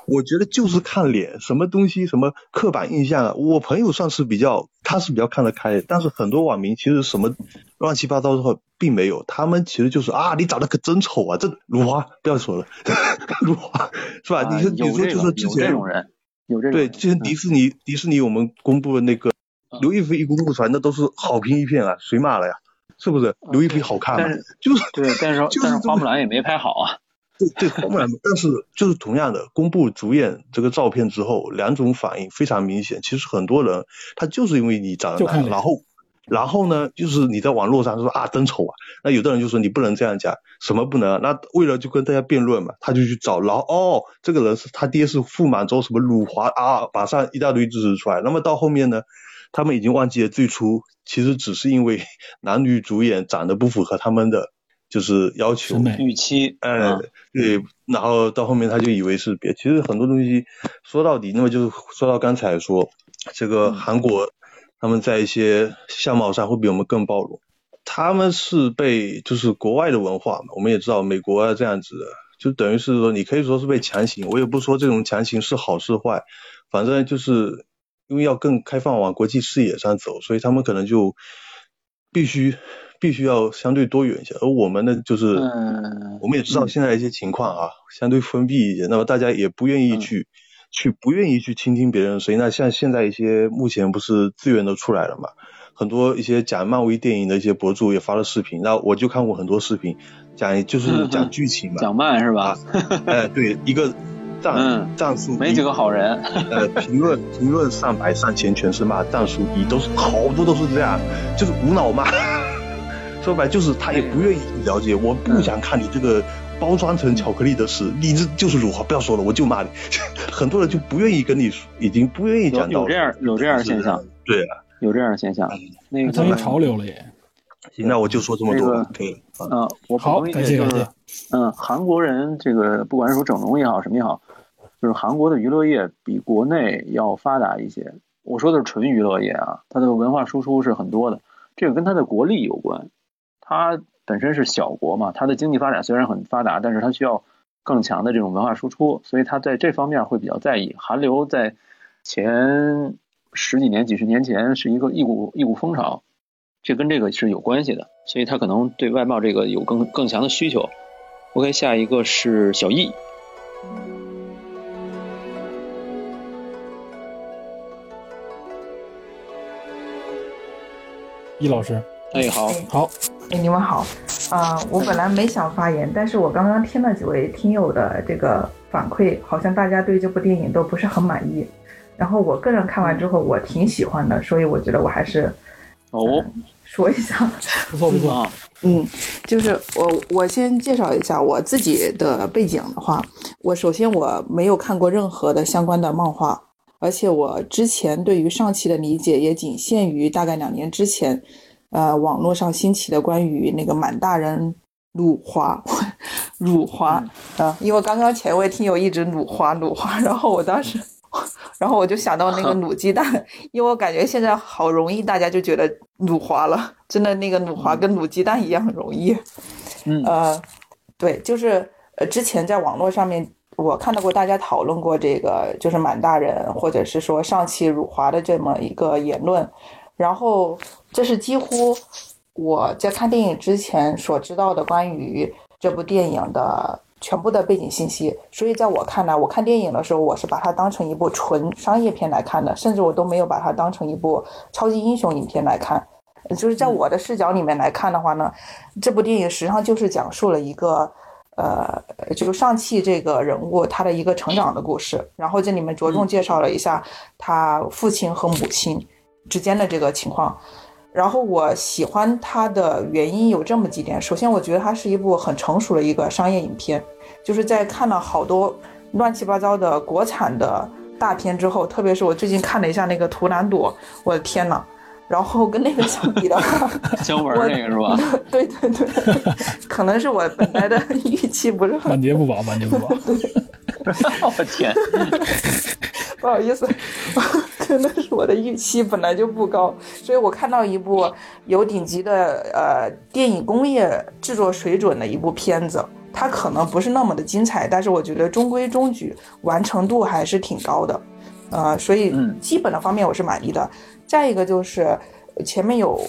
我觉得就是看脸，什么东西，什么刻板印象。我朋友算是比较，他是比较看得开，但是很多网民其实什么乱七八糟的话并没有，他们其实就是啊，你长得可真丑啊，这辱华不要说了，(laughs) 辱华是吧？你说你说就是之前有这种人，有这种对，之前迪士尼迪士尼我们公布的那个刘亦菲一公布出来，那都是好评一片啊，谁骂了呀？是不是？刘亦菲好看吗？就是对，但是 (laughs) 但是花木兰也没拍好啊。对对，花木兰，但是就是同样的，公布主演这个照片之后，两种反应非常明显。其实很多人他就是因为你长得难，然后然后呢，就是你在网络上说啊真丑啊，那有的人就说你不能这样讲，什么不能？那为了就跟大家辩论嘛，他就去找，然后哦，这个人是他爹是傅满洲什么辱华啊，马上一大堆支持出来。那么到后面呢，他们已经忘记了最初其实只是因为 (laughs) 男女主演长得不符合他们的。就是要求预期，哎，对，然后到后面他就以为是别，其实很多东西说到底，那么就是说到刚才说这个韩国，他们在一些相貌上会比我们更包容，他们是被就是国外的文化嘛，我们也知道美国啊这样子的，就等于是说你可以说是被强行，我也不说这种强行是好是坏，反正就是因为要更开放往国际视野上走，所以他们可能就必须。必须要相对多元一些，而我们呢，就是，我们也知道现在一些情况啊，相对封闭一些，那么大家也不愿意去，去不愿意去倾听别人的声音。那像现在一些目前不是资源都出来了嘛，很多一些讲漫威电影的一些博主也发了视频，那我就看过很多视频，讲就是讲 (laughs) 剧情嘛，讲漫是吧？哎，对，一个。战战术没几个好人，呃，评论评论上百上千全是骂战术一，都是好多都是这样，就是无脑骂。说白就是他也不愿意了解，我不想看你这个包装成巧克力的事，你这就是辱华，不要说了，我就骂你。(laughs) 很多人就不愿意跟你，已经不愿意讲有这样有这样的现象，对啊，有这样的现象，那个成为潮流了也。行，那我就说这么多，可以。嗯，我好，感谢感谢。嗯，韩国人这个不管是说整容也好，什么也好，就是韩国的娱乐业比国内要发达一些。我说的是纯娱乐业啊，它的文化输出是很多的，这个跟它的国力有关。它本身是小国嘛，它的经济发展虽然很发达，但是它需要更强的这种文化输出，所以它在这方面会比较在意。韩流在前十几年、几十年前是一个一股一股风潮，这跟这个是有关系的，所以它可能对外贸这个有更更强的需求。OK，下一个是小易，易老师，哎，好，好，哎，你们好，啊、我本来没想发言，但是我刚刚听了几位听友的这个反馈，好像大家对这部电影都不是很满意。然后我个人看完之后，我挺喜欢的，所以我觉得我还是哦，说一下。不错不错，啊，嗯，就是我我先介绍一下我自己的背景的话，我首先我没有看过任何的相关的漫画，而且我之前对于上期的理解也仅限于大概两年之前，呃，网络上兴起的关于那个满大人辱华，(laughs) 辱华啊、因为刚刚前位听友一直辱华辱华，(laughs) 然后我当时。然后我就想到那个卤鸡蛋，因为我感觉现在好容易，大家就觉得卤滑了，真的那个卤滑跟卤鸡蛋一样容易。嗯呃，对，就是呃，之前在网络上面我看到过大家讨论过这个，就是满大人或者是说上汽辱华的这么一个言论，然后这是几乎我在看电影之前所知道的关于这部电影的全部的背景信息，所以在我看来，我看电影的时候，我是把它当成一部纯商业片来看的，甚至我都没有把它当成一部超级英雄影片来看。就是在我的视角里面来看的话呢，这部电影实际上就是讲述了一个，呃，就是上汽这个人物他的一个成长的故事，然后这里面着重介绍了一下他父亲和母亲之间的这个情况。然后我喜欢它的原因有这么几点，首先我觉得它是一部很成熟的一个商业影片，就是在看了好多乱七八糟的国产的大片之后，特别是我最近看了一下那个《图兰朵》，我的天呐！然后跟那个相比的话，(laughs) 姜文那个是吧？(laughs) 对对对，可能是我本来的预期不是很满节不保，满节不保。(laughs) 我天，不好意思，可能是我的预期本来就不高，所以我看到一部有顶级的呃电影工业制作水准的一部片子，它可能不是那么的精彩，但是我觉得中规中矩，完成度还是挺高的，呃，所以嗯基本的方面我是满意的。再一个就是前面有。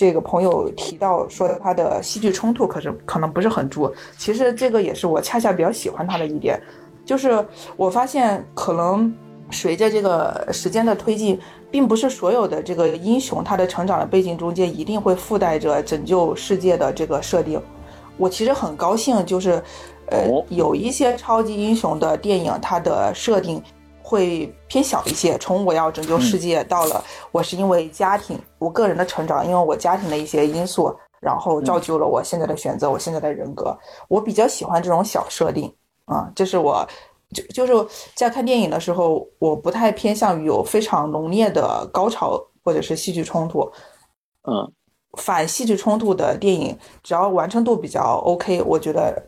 这个朋友提到说他的戏剧冲突可是可能不是很足，其实这个也是我恰恰比较喜欢他的一点，就是我发现可能随着这个时间的推进，并不是所有的这个英雄他的成长的背景中间一定会附带着拯救世界的这个设定。我其实很高兴，就是呃哦有一些超级英雄的电影，它的设定会偏小一些，从我要拯救世界到了我是因为家庭，我个人的成长，因为我家庭的一些因素，然后造就了我现在的选择，我现在的人格。我比较喜欢这种小设定啊，这是我就就是在看电影的时候，我不太偏向于有非常浓烈的高潮或者是戏剧冲突。嗯，反戏剧冲突的电影，只要完成度比较 OK，我觉得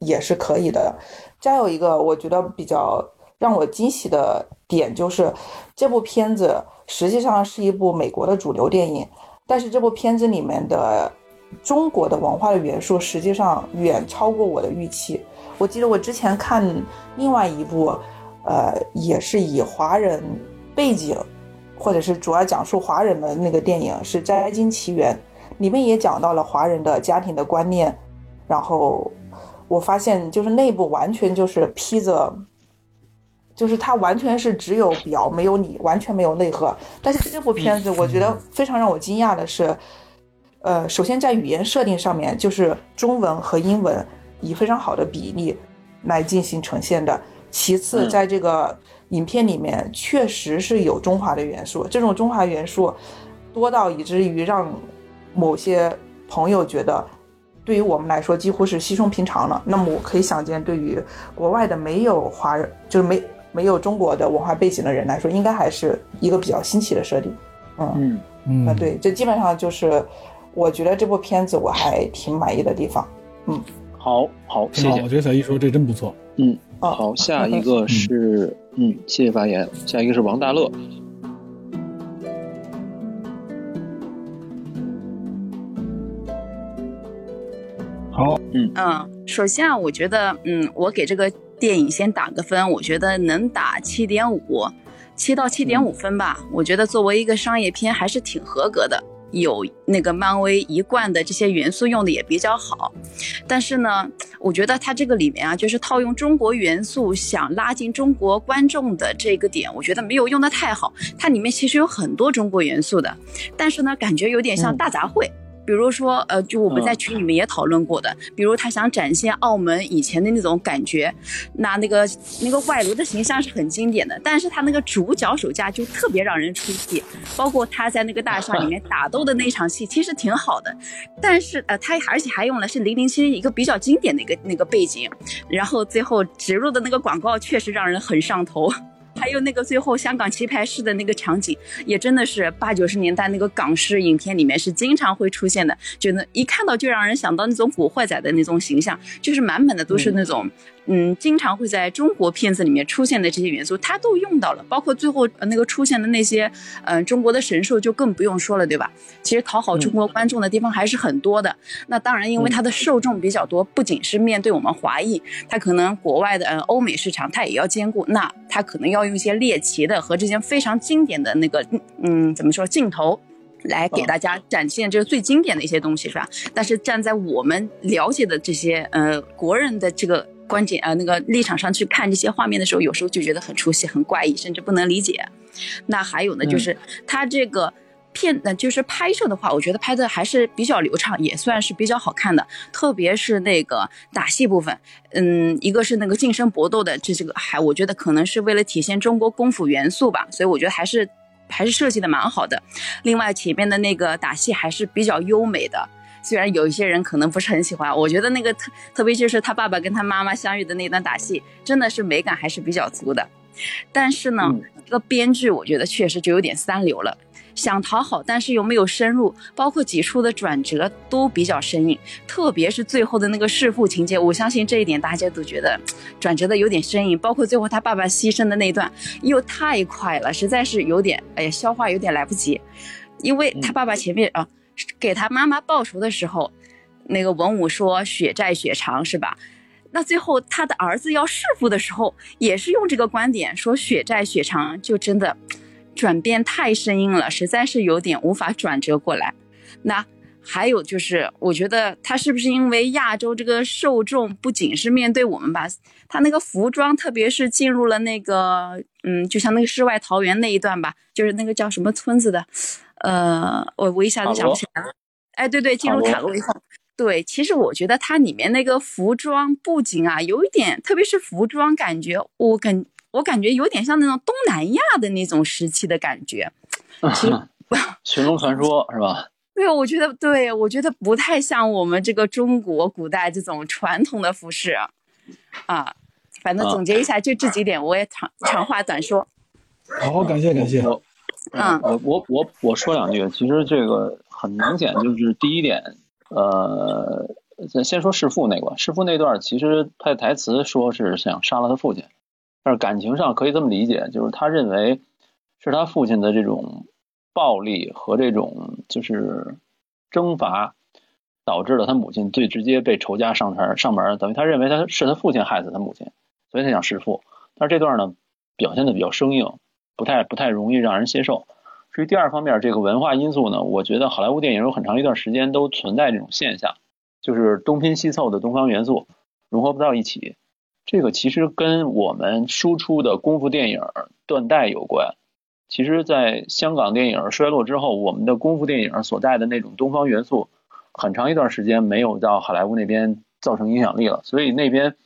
也是可以的。再有一个，我觉得比较让我惊喜的点就是，这部片子实际上是一部美国的主流电影，但是这部片子里面的中国的文化的元素实际上远超过我的预期。我记得我之前看另外一部，呃，也是以华人背景，或者是主要讲述华人的那个电影是《摘金奇缘》，里面也讲到了华人的家庭的观念，然后我发现就是内部完全就是披着。就是它完全是只有表没有里，完全没有内核。但是这部片子，我觉得非常让我惊讶的是，呃，首先在语言设定上面，就是中文和英文以非常好的比例来进行呈现的。其次，嗯在这个影片里面，确实是有中华的元素，这种中华元素多到以至于让某些朋友觉得。对于我们来说，几乎是稀松平常了。那么，我可以想见，对于国外的没有华人，就是没没有中国的文化背景的人来说，应该还是一个比较新奇的设定。嗯嗯嗯啊，对，这基本上就是我觉得这部片子我还挺满意的地方。嗯好好，谢，谢我。觉得小易说这真不错。嗯，哦好，下一个是嗯，谢谢发言。下一个是王大乐。好，嗯嗯，首先啊，我觉得，嗯，我给这个电影先打个分，我觉得能打七点五，七到七点五分吧。我觉得作为一个商业片还是挺合格的，有那个漫威一贯的这些元素用的也比较好，但是呢，我觉得它这个里面啊，就是套用中国元素想拉近中国观众的这个点，我觉得没有用的太好。它里面其实有很多中国元素的，但是呢，感觉有点像大杂烩。比如说，呃，就我们在群里面也讨论过的，比如他想展现澳门以前的那种感觉，那那个那个外卢的形象是很经典的，但是他那个主角手架就特别让人出戏，包括他在那个大厦里面 (laughs) 打斗的那场戏，其实挺好的，但是呃，他而且还用了是零零七一个比较经典的一个那个背景，然后最后植入的那个广告确实让人很上头。还有那个最后香港棋牌室的那个场景，也真的是八九十年代那个港式影片里面是经常会出现的，就那一看到就让人想到那种古惑仔的那种形象，就是满满的都是那种。嗯，经常会在中国片子里面出现的这些元素，它都用到了，包括最后那个出现的那些，嗯，中国的神兽就更不用说了，对吧？其实讨好中国观众的地方还是很多的。那当然，因为它的受众比较多，不仅是面对我们华裔，它可能国外的嗯欧美市场它也要兼顾。那它可能要用一些猎奇的和这些非常经典的那个嗯怎么说镜头，来给大家展现这个最经典的一些东西，是吧？但是站在我们了解的这些呃国人的这个。观点啊，那个立场上去看这些画面的时候，有时候就觉得很出戏、很怪异，甚至不能理解。那还有呢，就是他这个片，呢，就是拍摄的话，我觉得拍的还是比较流畅，也算是比较好看的。特别是那个打戏部分，嗯，一个是那个近身搏斗的，这这个还我觉得可能是为了体现中国功夫元素吧，所以我觉得还是还是设计的蛮好的。另外前面的那个打戏还是比较优美的。虽然有一些人可能不是很喜欢，我觉得那个特特别就是他爸爸跟他妈妈相遇的那段打戏，真的是美感还是比较足的。但是呢，这个编剧我觉得确实就有点三流了，想讨好，但是又没有深入，包括几处的转折都比较生硬，特别是最后的那个弑父情节，我相信这一点大家都觉得转折的有点生硬，包括最后他爸爸牺牲的那段又太快了，实在是有点哎呀消化有点来不及，因为他爸爸前面啊。给他妈妈报仇的时候，那个文武说血债血偿是吧？那最后他的儿子要弑父的时候，也是用这个观点说血债血偿，就真的转变太生硬了，实在是有点无法转折过来。那还有就是，我觉得他是不是因为亚洲这个受众不仅是面对我们吧？他那个服装，特别是进入了那个，嗯，就像那个世外桃源那一段吧，就是那个叫什么村子的。呃，我我一下子想不起来了。哎，对对，进入塔罗以后，对，其实我觉得它里面那个服装布景啊，有一点，特别是服装，感觉我感我感觉有点像那种东南亚的那种时期的感觉。其实寻 (laughs) 龙传说是吧？(laughs) 对，我觉得，对我觉得不太像我们这个中国古代这种传统的服饰啊。反正总结一下，就这几点，我也长长话短说。好，感谢感谢。嗯，我我我我说两句，其实这个很明显，就是第一点，呃，先先说弑父那块，弑父那段，其实他的台词说是想杀了他父亲，但是感情上可以这么理解，就是他认为是他父亲的这种暴力和这种就是征伐，导致了他母亲最直接被仇家上台上门，等于他认为他是他父亲害死他母亲，所以他想弑父，但是这段呢表现的比较生硬。不太不太容易让人接受。至于第二方面，这个文化因素呢，我觉得好莱坞电影有很长一段时间都存在这种现象，就是东拼西凑的东方元素融合不到一起。这个其实跟我们输出的功夫电影断代有关。其实，在香港电影衰落之后，我们的功夫电影所带的那种东方元素，很长一段时间没有到好莱坞那边造成影响力了，所以那边。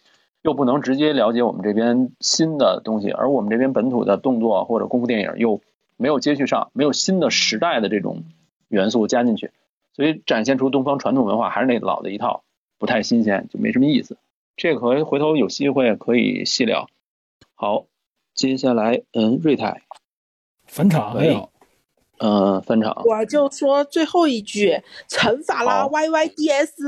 又不能直接了解我们这边新的东西，而我们这边本土的动作或者功夫电影又没有接续上，没有新的时代的这种元素加进去，所以展现出东方传统文化还是那老的一套，不太新鲜，就没什么意思。这个回回头有机会可以细聊。好，接下来嗯，瑞泰返场没有？嗯，返场。我就说最后一句，惩罚啦，Y Y D S。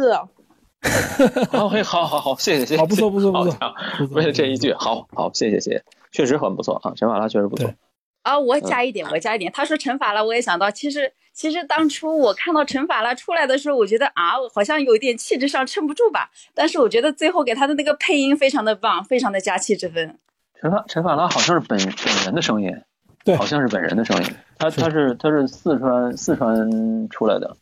(laughs) 好，嘿，好好好，谢谢谢谢，好不错不错不错，为了这一句，好好谢谢谢谢，确实很不错啊，陈法拉确实不错。啊，我加一点，我加一点。他说陈法拉，我也想到，其实其实当初我看到陈法拉出来的时候，我觉得啊，好像有一点气质上撑不住吧。但是我觉得最后给他的那个配音非常的棒，非常的加气质分。陈法陈法拉好像是本本人的声音。对，好像是本人的声音。他他是他是四川四川出来的，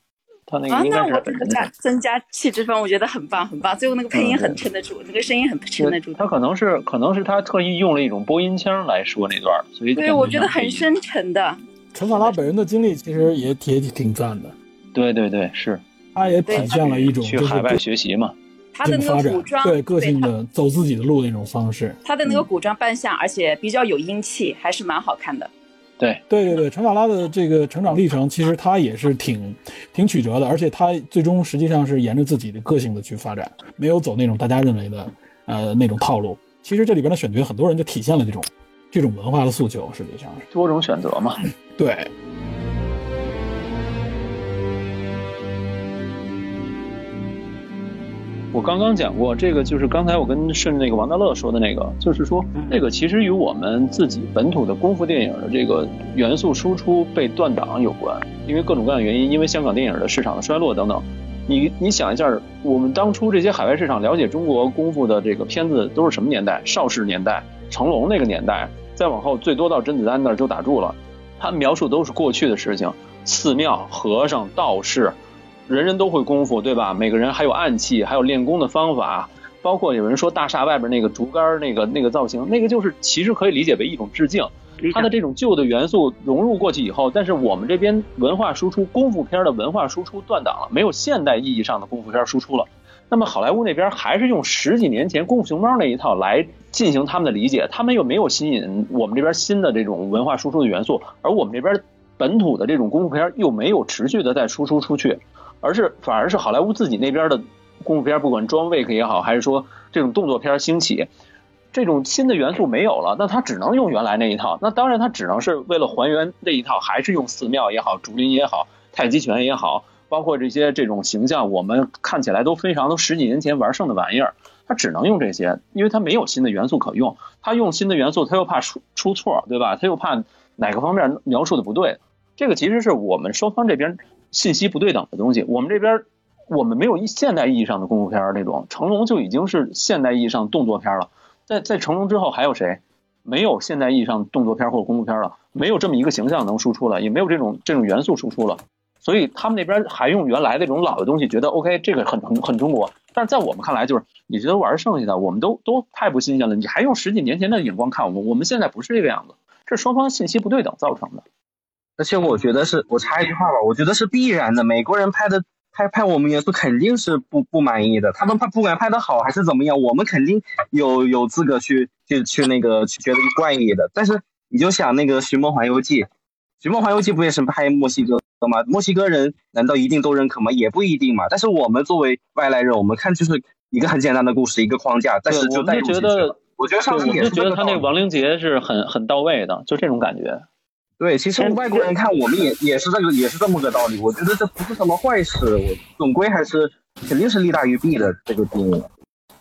他那啊，个应那我该是本人的声增加。增加气质分，我觉得很棒很棒。最后那个配音很撑得住，那个声音很撑得住。他可能是可能是他特意用了一种播音腔来说那段，所以对，我觉得很深沉的。陈法拉本人的经历其实也也挺赞的，对对对，是他也体现了一种就是去海外学习嘛。他的那个古装，对个性的走自己的路那种方式。他的那个古装扮相，而且比较有英气，还是蛮好看的。对对对对，陈法拉的这个成长历程，其实他也是挺挺曲折的，而且他最终实际上是沿着自己的个性的去发展，没有走那种大家认为的呃那种套路。其实这里边的选角，很多人就体现了这种这种文化的诉求，实际上是多种选择嘛。对。我刚刚讲过，这个就是刚才我跟顺那个王大乐说的那个，就是说那个其实与我们自己本土的功夫电影的这个元素输出被断档有关，因为各种各样的原因，因为香港电影的市场的衰落等等。你你想一下，我们当初这些海外市场了解中国功夫的这个片子都是什么年代？邵氏年代、成龙那个年代，再往后最多到甄子丹那儿就打住了。他描述都是过去的事情，寺庙、和尚、道士。人人都会功夫，对吧？每个人还有暗器，还有练功的方法，包括有人说大厦外边那个竹竿那个那个造型，那个就是其实可以理解为一种致敬。它的这种旧的元素融入过去以后，但是我们这边文化输出功夫片的文化输出断档了，没有现代意义上的功夫片输出了。那么好莱坞那边还是用十几年前功夫熊猫那一套来进行他们的理解，他们又没有吸引我们这边新的这种文化输出的元素，而我们这边本土的这种功夫片又没有持续的在输出出去。而是反而是好莱坞自己那边的功夫片，不管装 wake 也好，还是说这种动作片兴起，这种新的元素没有了，那他只能用原来那一套。那当然，他只能是为了还原这一套，还是用寺庙也好，竹林也好，太极拳也好，包括这些这种形象，我们看起来都非常都十几年前玩剩的玩意儿，他只能用这些，因为他没有新的元素可用。他用新的元素，他又怕出出错，对吧？他又怕哪个方面描述的不对。这个其实是我们双方这边。信息不对等的东西，我们这边我们没有一现代意义上的功夫片那种，成龙就已经是现代意义上动作片了。在在成龙之后还有谁？没有现代意义上动作片或者功夫片了，没有这么一个形象能输出了，也没有这种这种元素输出了。所以他们那边还用原来那种老的东西，觉得 OK，这个很很很中国。但是在我们看来，就是你觉得玩剩下的，我们都都太不新鲜了。你还用十几年前的眼光看我们，我们现在不是这个样子，这双方信息不对等造成的。而且我觉得是，我插一句话吧，我觉得是必然的。美国人拍的拍拍我们元素肯定是不不满意的，他们拍不管拍的好还是怎么样，我们肯定有有资格去去去那个去觉得怪异的。但是你就想那个《寻梦环游记》，《寻梦环游记》不也是拍墨西哥的吗？墨西哥人难道一定都认可吗？也不一定嘛。但是我们作为外来人，我们看就是一个很简单的故事，一个框架，但是就带入进去了。我觉得上次也是觉得他那个亡灵节是很很到位的，就这种感觉。对，其实外国人看我们也也是这个，也是这么个道理。我觉得这不是什么坏事，我总归还是肯定是利大于弊的这个电影。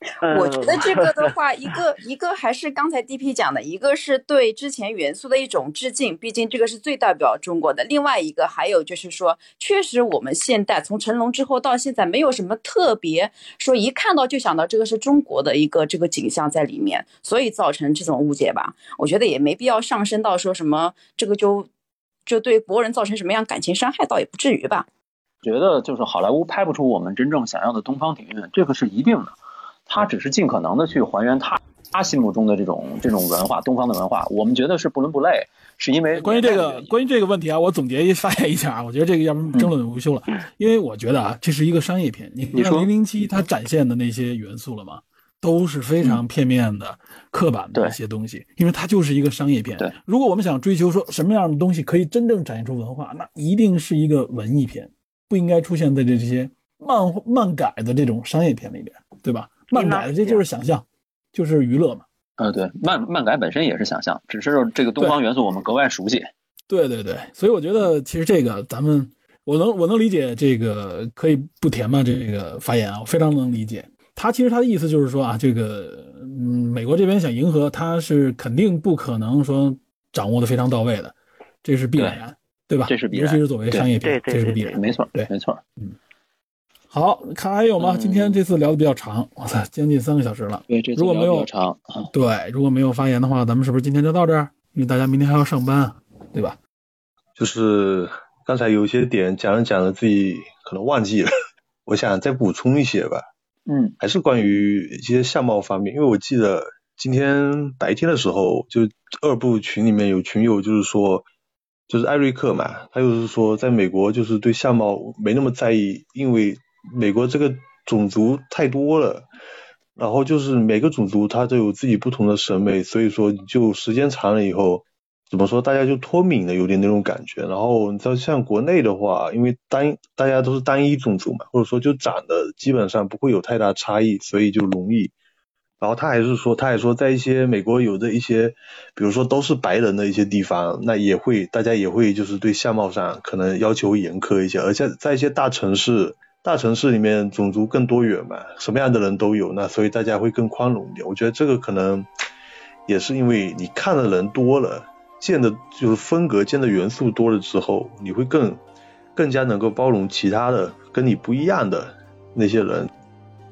(laughs) 我觉得这个的话，一个一个还是刚才 DP 讲的，一个是对之前元素的一种致敬，毕竟这个是最代表中国的。另外一个还有就是说，确实我们现代从成龙之后到现在，没有什么特别说一看到就想到这个是中国的一个这个景象在里面，所以造成这种误解吧。我觉得也没必要上升到说什么这个就就对国人造成什么样感情伤害，倒也不至于吧。觉得就是好莱坞拍不出我们真正想要的东方底蕴，这个是一定的。他只是尽可能的去还原他他心目中的这种这种文化，东方的文化。我们觉得是不伦不类，是因为关于这个关于这个问题啊，我总结一发言一下啊，我觉得这个要不然争论无休了，因为我觉得啊，这是一个商业片。你你说零零七它展现的那些元素了吗？都是非常片面的、刻板的一些东西，因为它就是一个商业片。对，如果我们想追求说什么样的东西可以真正展现出文化，那一定是一个文艺片，不应该出现在这这些漫漫改的这种商业片里边，对吧？漫改这就是想象，就是娱乐嘛。呃，对，漫漫改本身也是想象，只是这个东方元素我们格外熟悉。对对对，所以我觉得其实这个咱们，我能我能理解这个可以不填吗？这个发言啊，我非常能理解。他其实他的意思就是说啊，这个嗯，美国这边想迎合，他是肯定不可能说掌握的非常到位的，这是必然，对吧？这是必然，尤其是作为商业片，这是必然，没错，对，没错，嗯。好看还有吗？嗯、今天这次聊的比较长，哇塞，将近三个小时了。对，这次如果没有长，对，如果没有发言的话，咱们是不是今天就到这儿？因为大家明天还要上班。对吧？就是刚才有一些点讲着讲着自己可能忘记了，(laughs) 我想再补充一些吧。嗯，还是关于一些相貌方面，因为我记得今天白天的时候，就二部群里面有群友就是说，就是艾瑞克嘛，他就是说在美国就是对相貌没那么在意，因为美国这个种族太多了，然后就是每个种族他都有自己不同的审美，所以说就时间长了以后。怎么说？大家就脱敏了，有点那种感觉。然后你知道，像国内的话，因为单大家都是单一种族嘛，或者说就长得基本上不会有太大差异，所以就容易。然后他还是说，他还说，在一些美国有的一些，比如说都是白人的一些地方，那也会大家也会就是对相貌上可能要求严苛一些。而且在一些大城市，大城市里面种族更多元嘛，什么样的人都有，那所以大家会更宽容一点。我觉得这个可能也是因为你看的人多了。见的就是风格，见的元素多了之后，你会更更加能够包容其他的跟你不一样的那些人。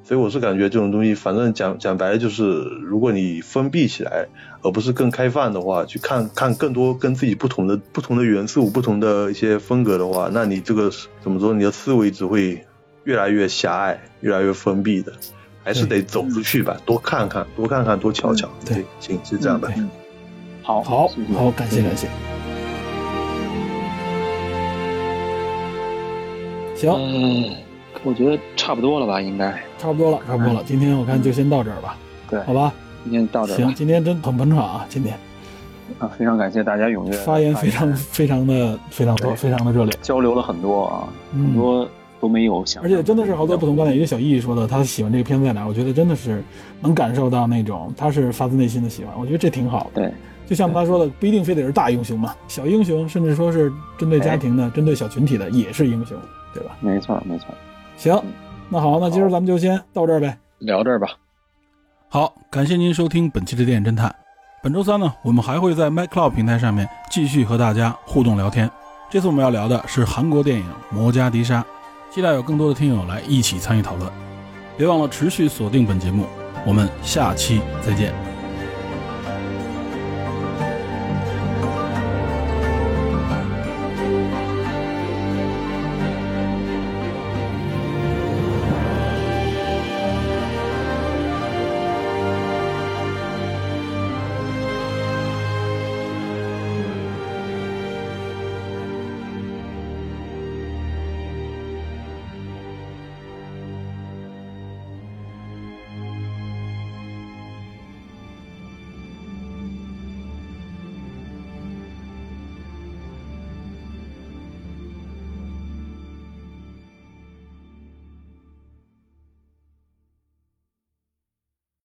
所以我是感觉这种东西，反正讲讲白了就是，如果你封闭起来，而不是更开放的话，去看看更多跟自己不同的不同的元素、不同的一些风格的话，那你这个怎么说？你的思维只会越来越狭隘，越来越封闭的。还是得走出去吧，多看看，多看看，多瞧瞧。对，行，是这样的。好好好，感谢感谢。行，嗯，我觉得差不多了吧，应该差不多了，差不多了。今天我看就先到这儿吧。对，好吧，今天到这儿。行，今天真很捧场啊，今天。啊，非常感谢大家踊跃发言，非常非常的非常多，非常的热烈，交流了很多啊，很多。都没有想，而且真的是好多不同观点。因为小易说的，他喜欢这个片子在哪？我觉得真的是能感受到那种他是发自内心的喜欢。我觉得这挺好的。对，就像他说的，不一定非得是大英雄嘛，小英雄，甚至说是针对家庭的、针对小群体的，也是英雄，对吧？没错，没错。行，那好，那今儿咱们就先到这儿呗，聊这儿吧。好，感谢您收听本期的电影侦探。本周三呢，我们还会在 m a c l o u d 平台上面继续和大家互动聊天。这次我们要聊的是韩国电影《摩加迪沙》。期待有更多的听友来一起参与讨论，别忘了持续锁定本节目，我们下期再见。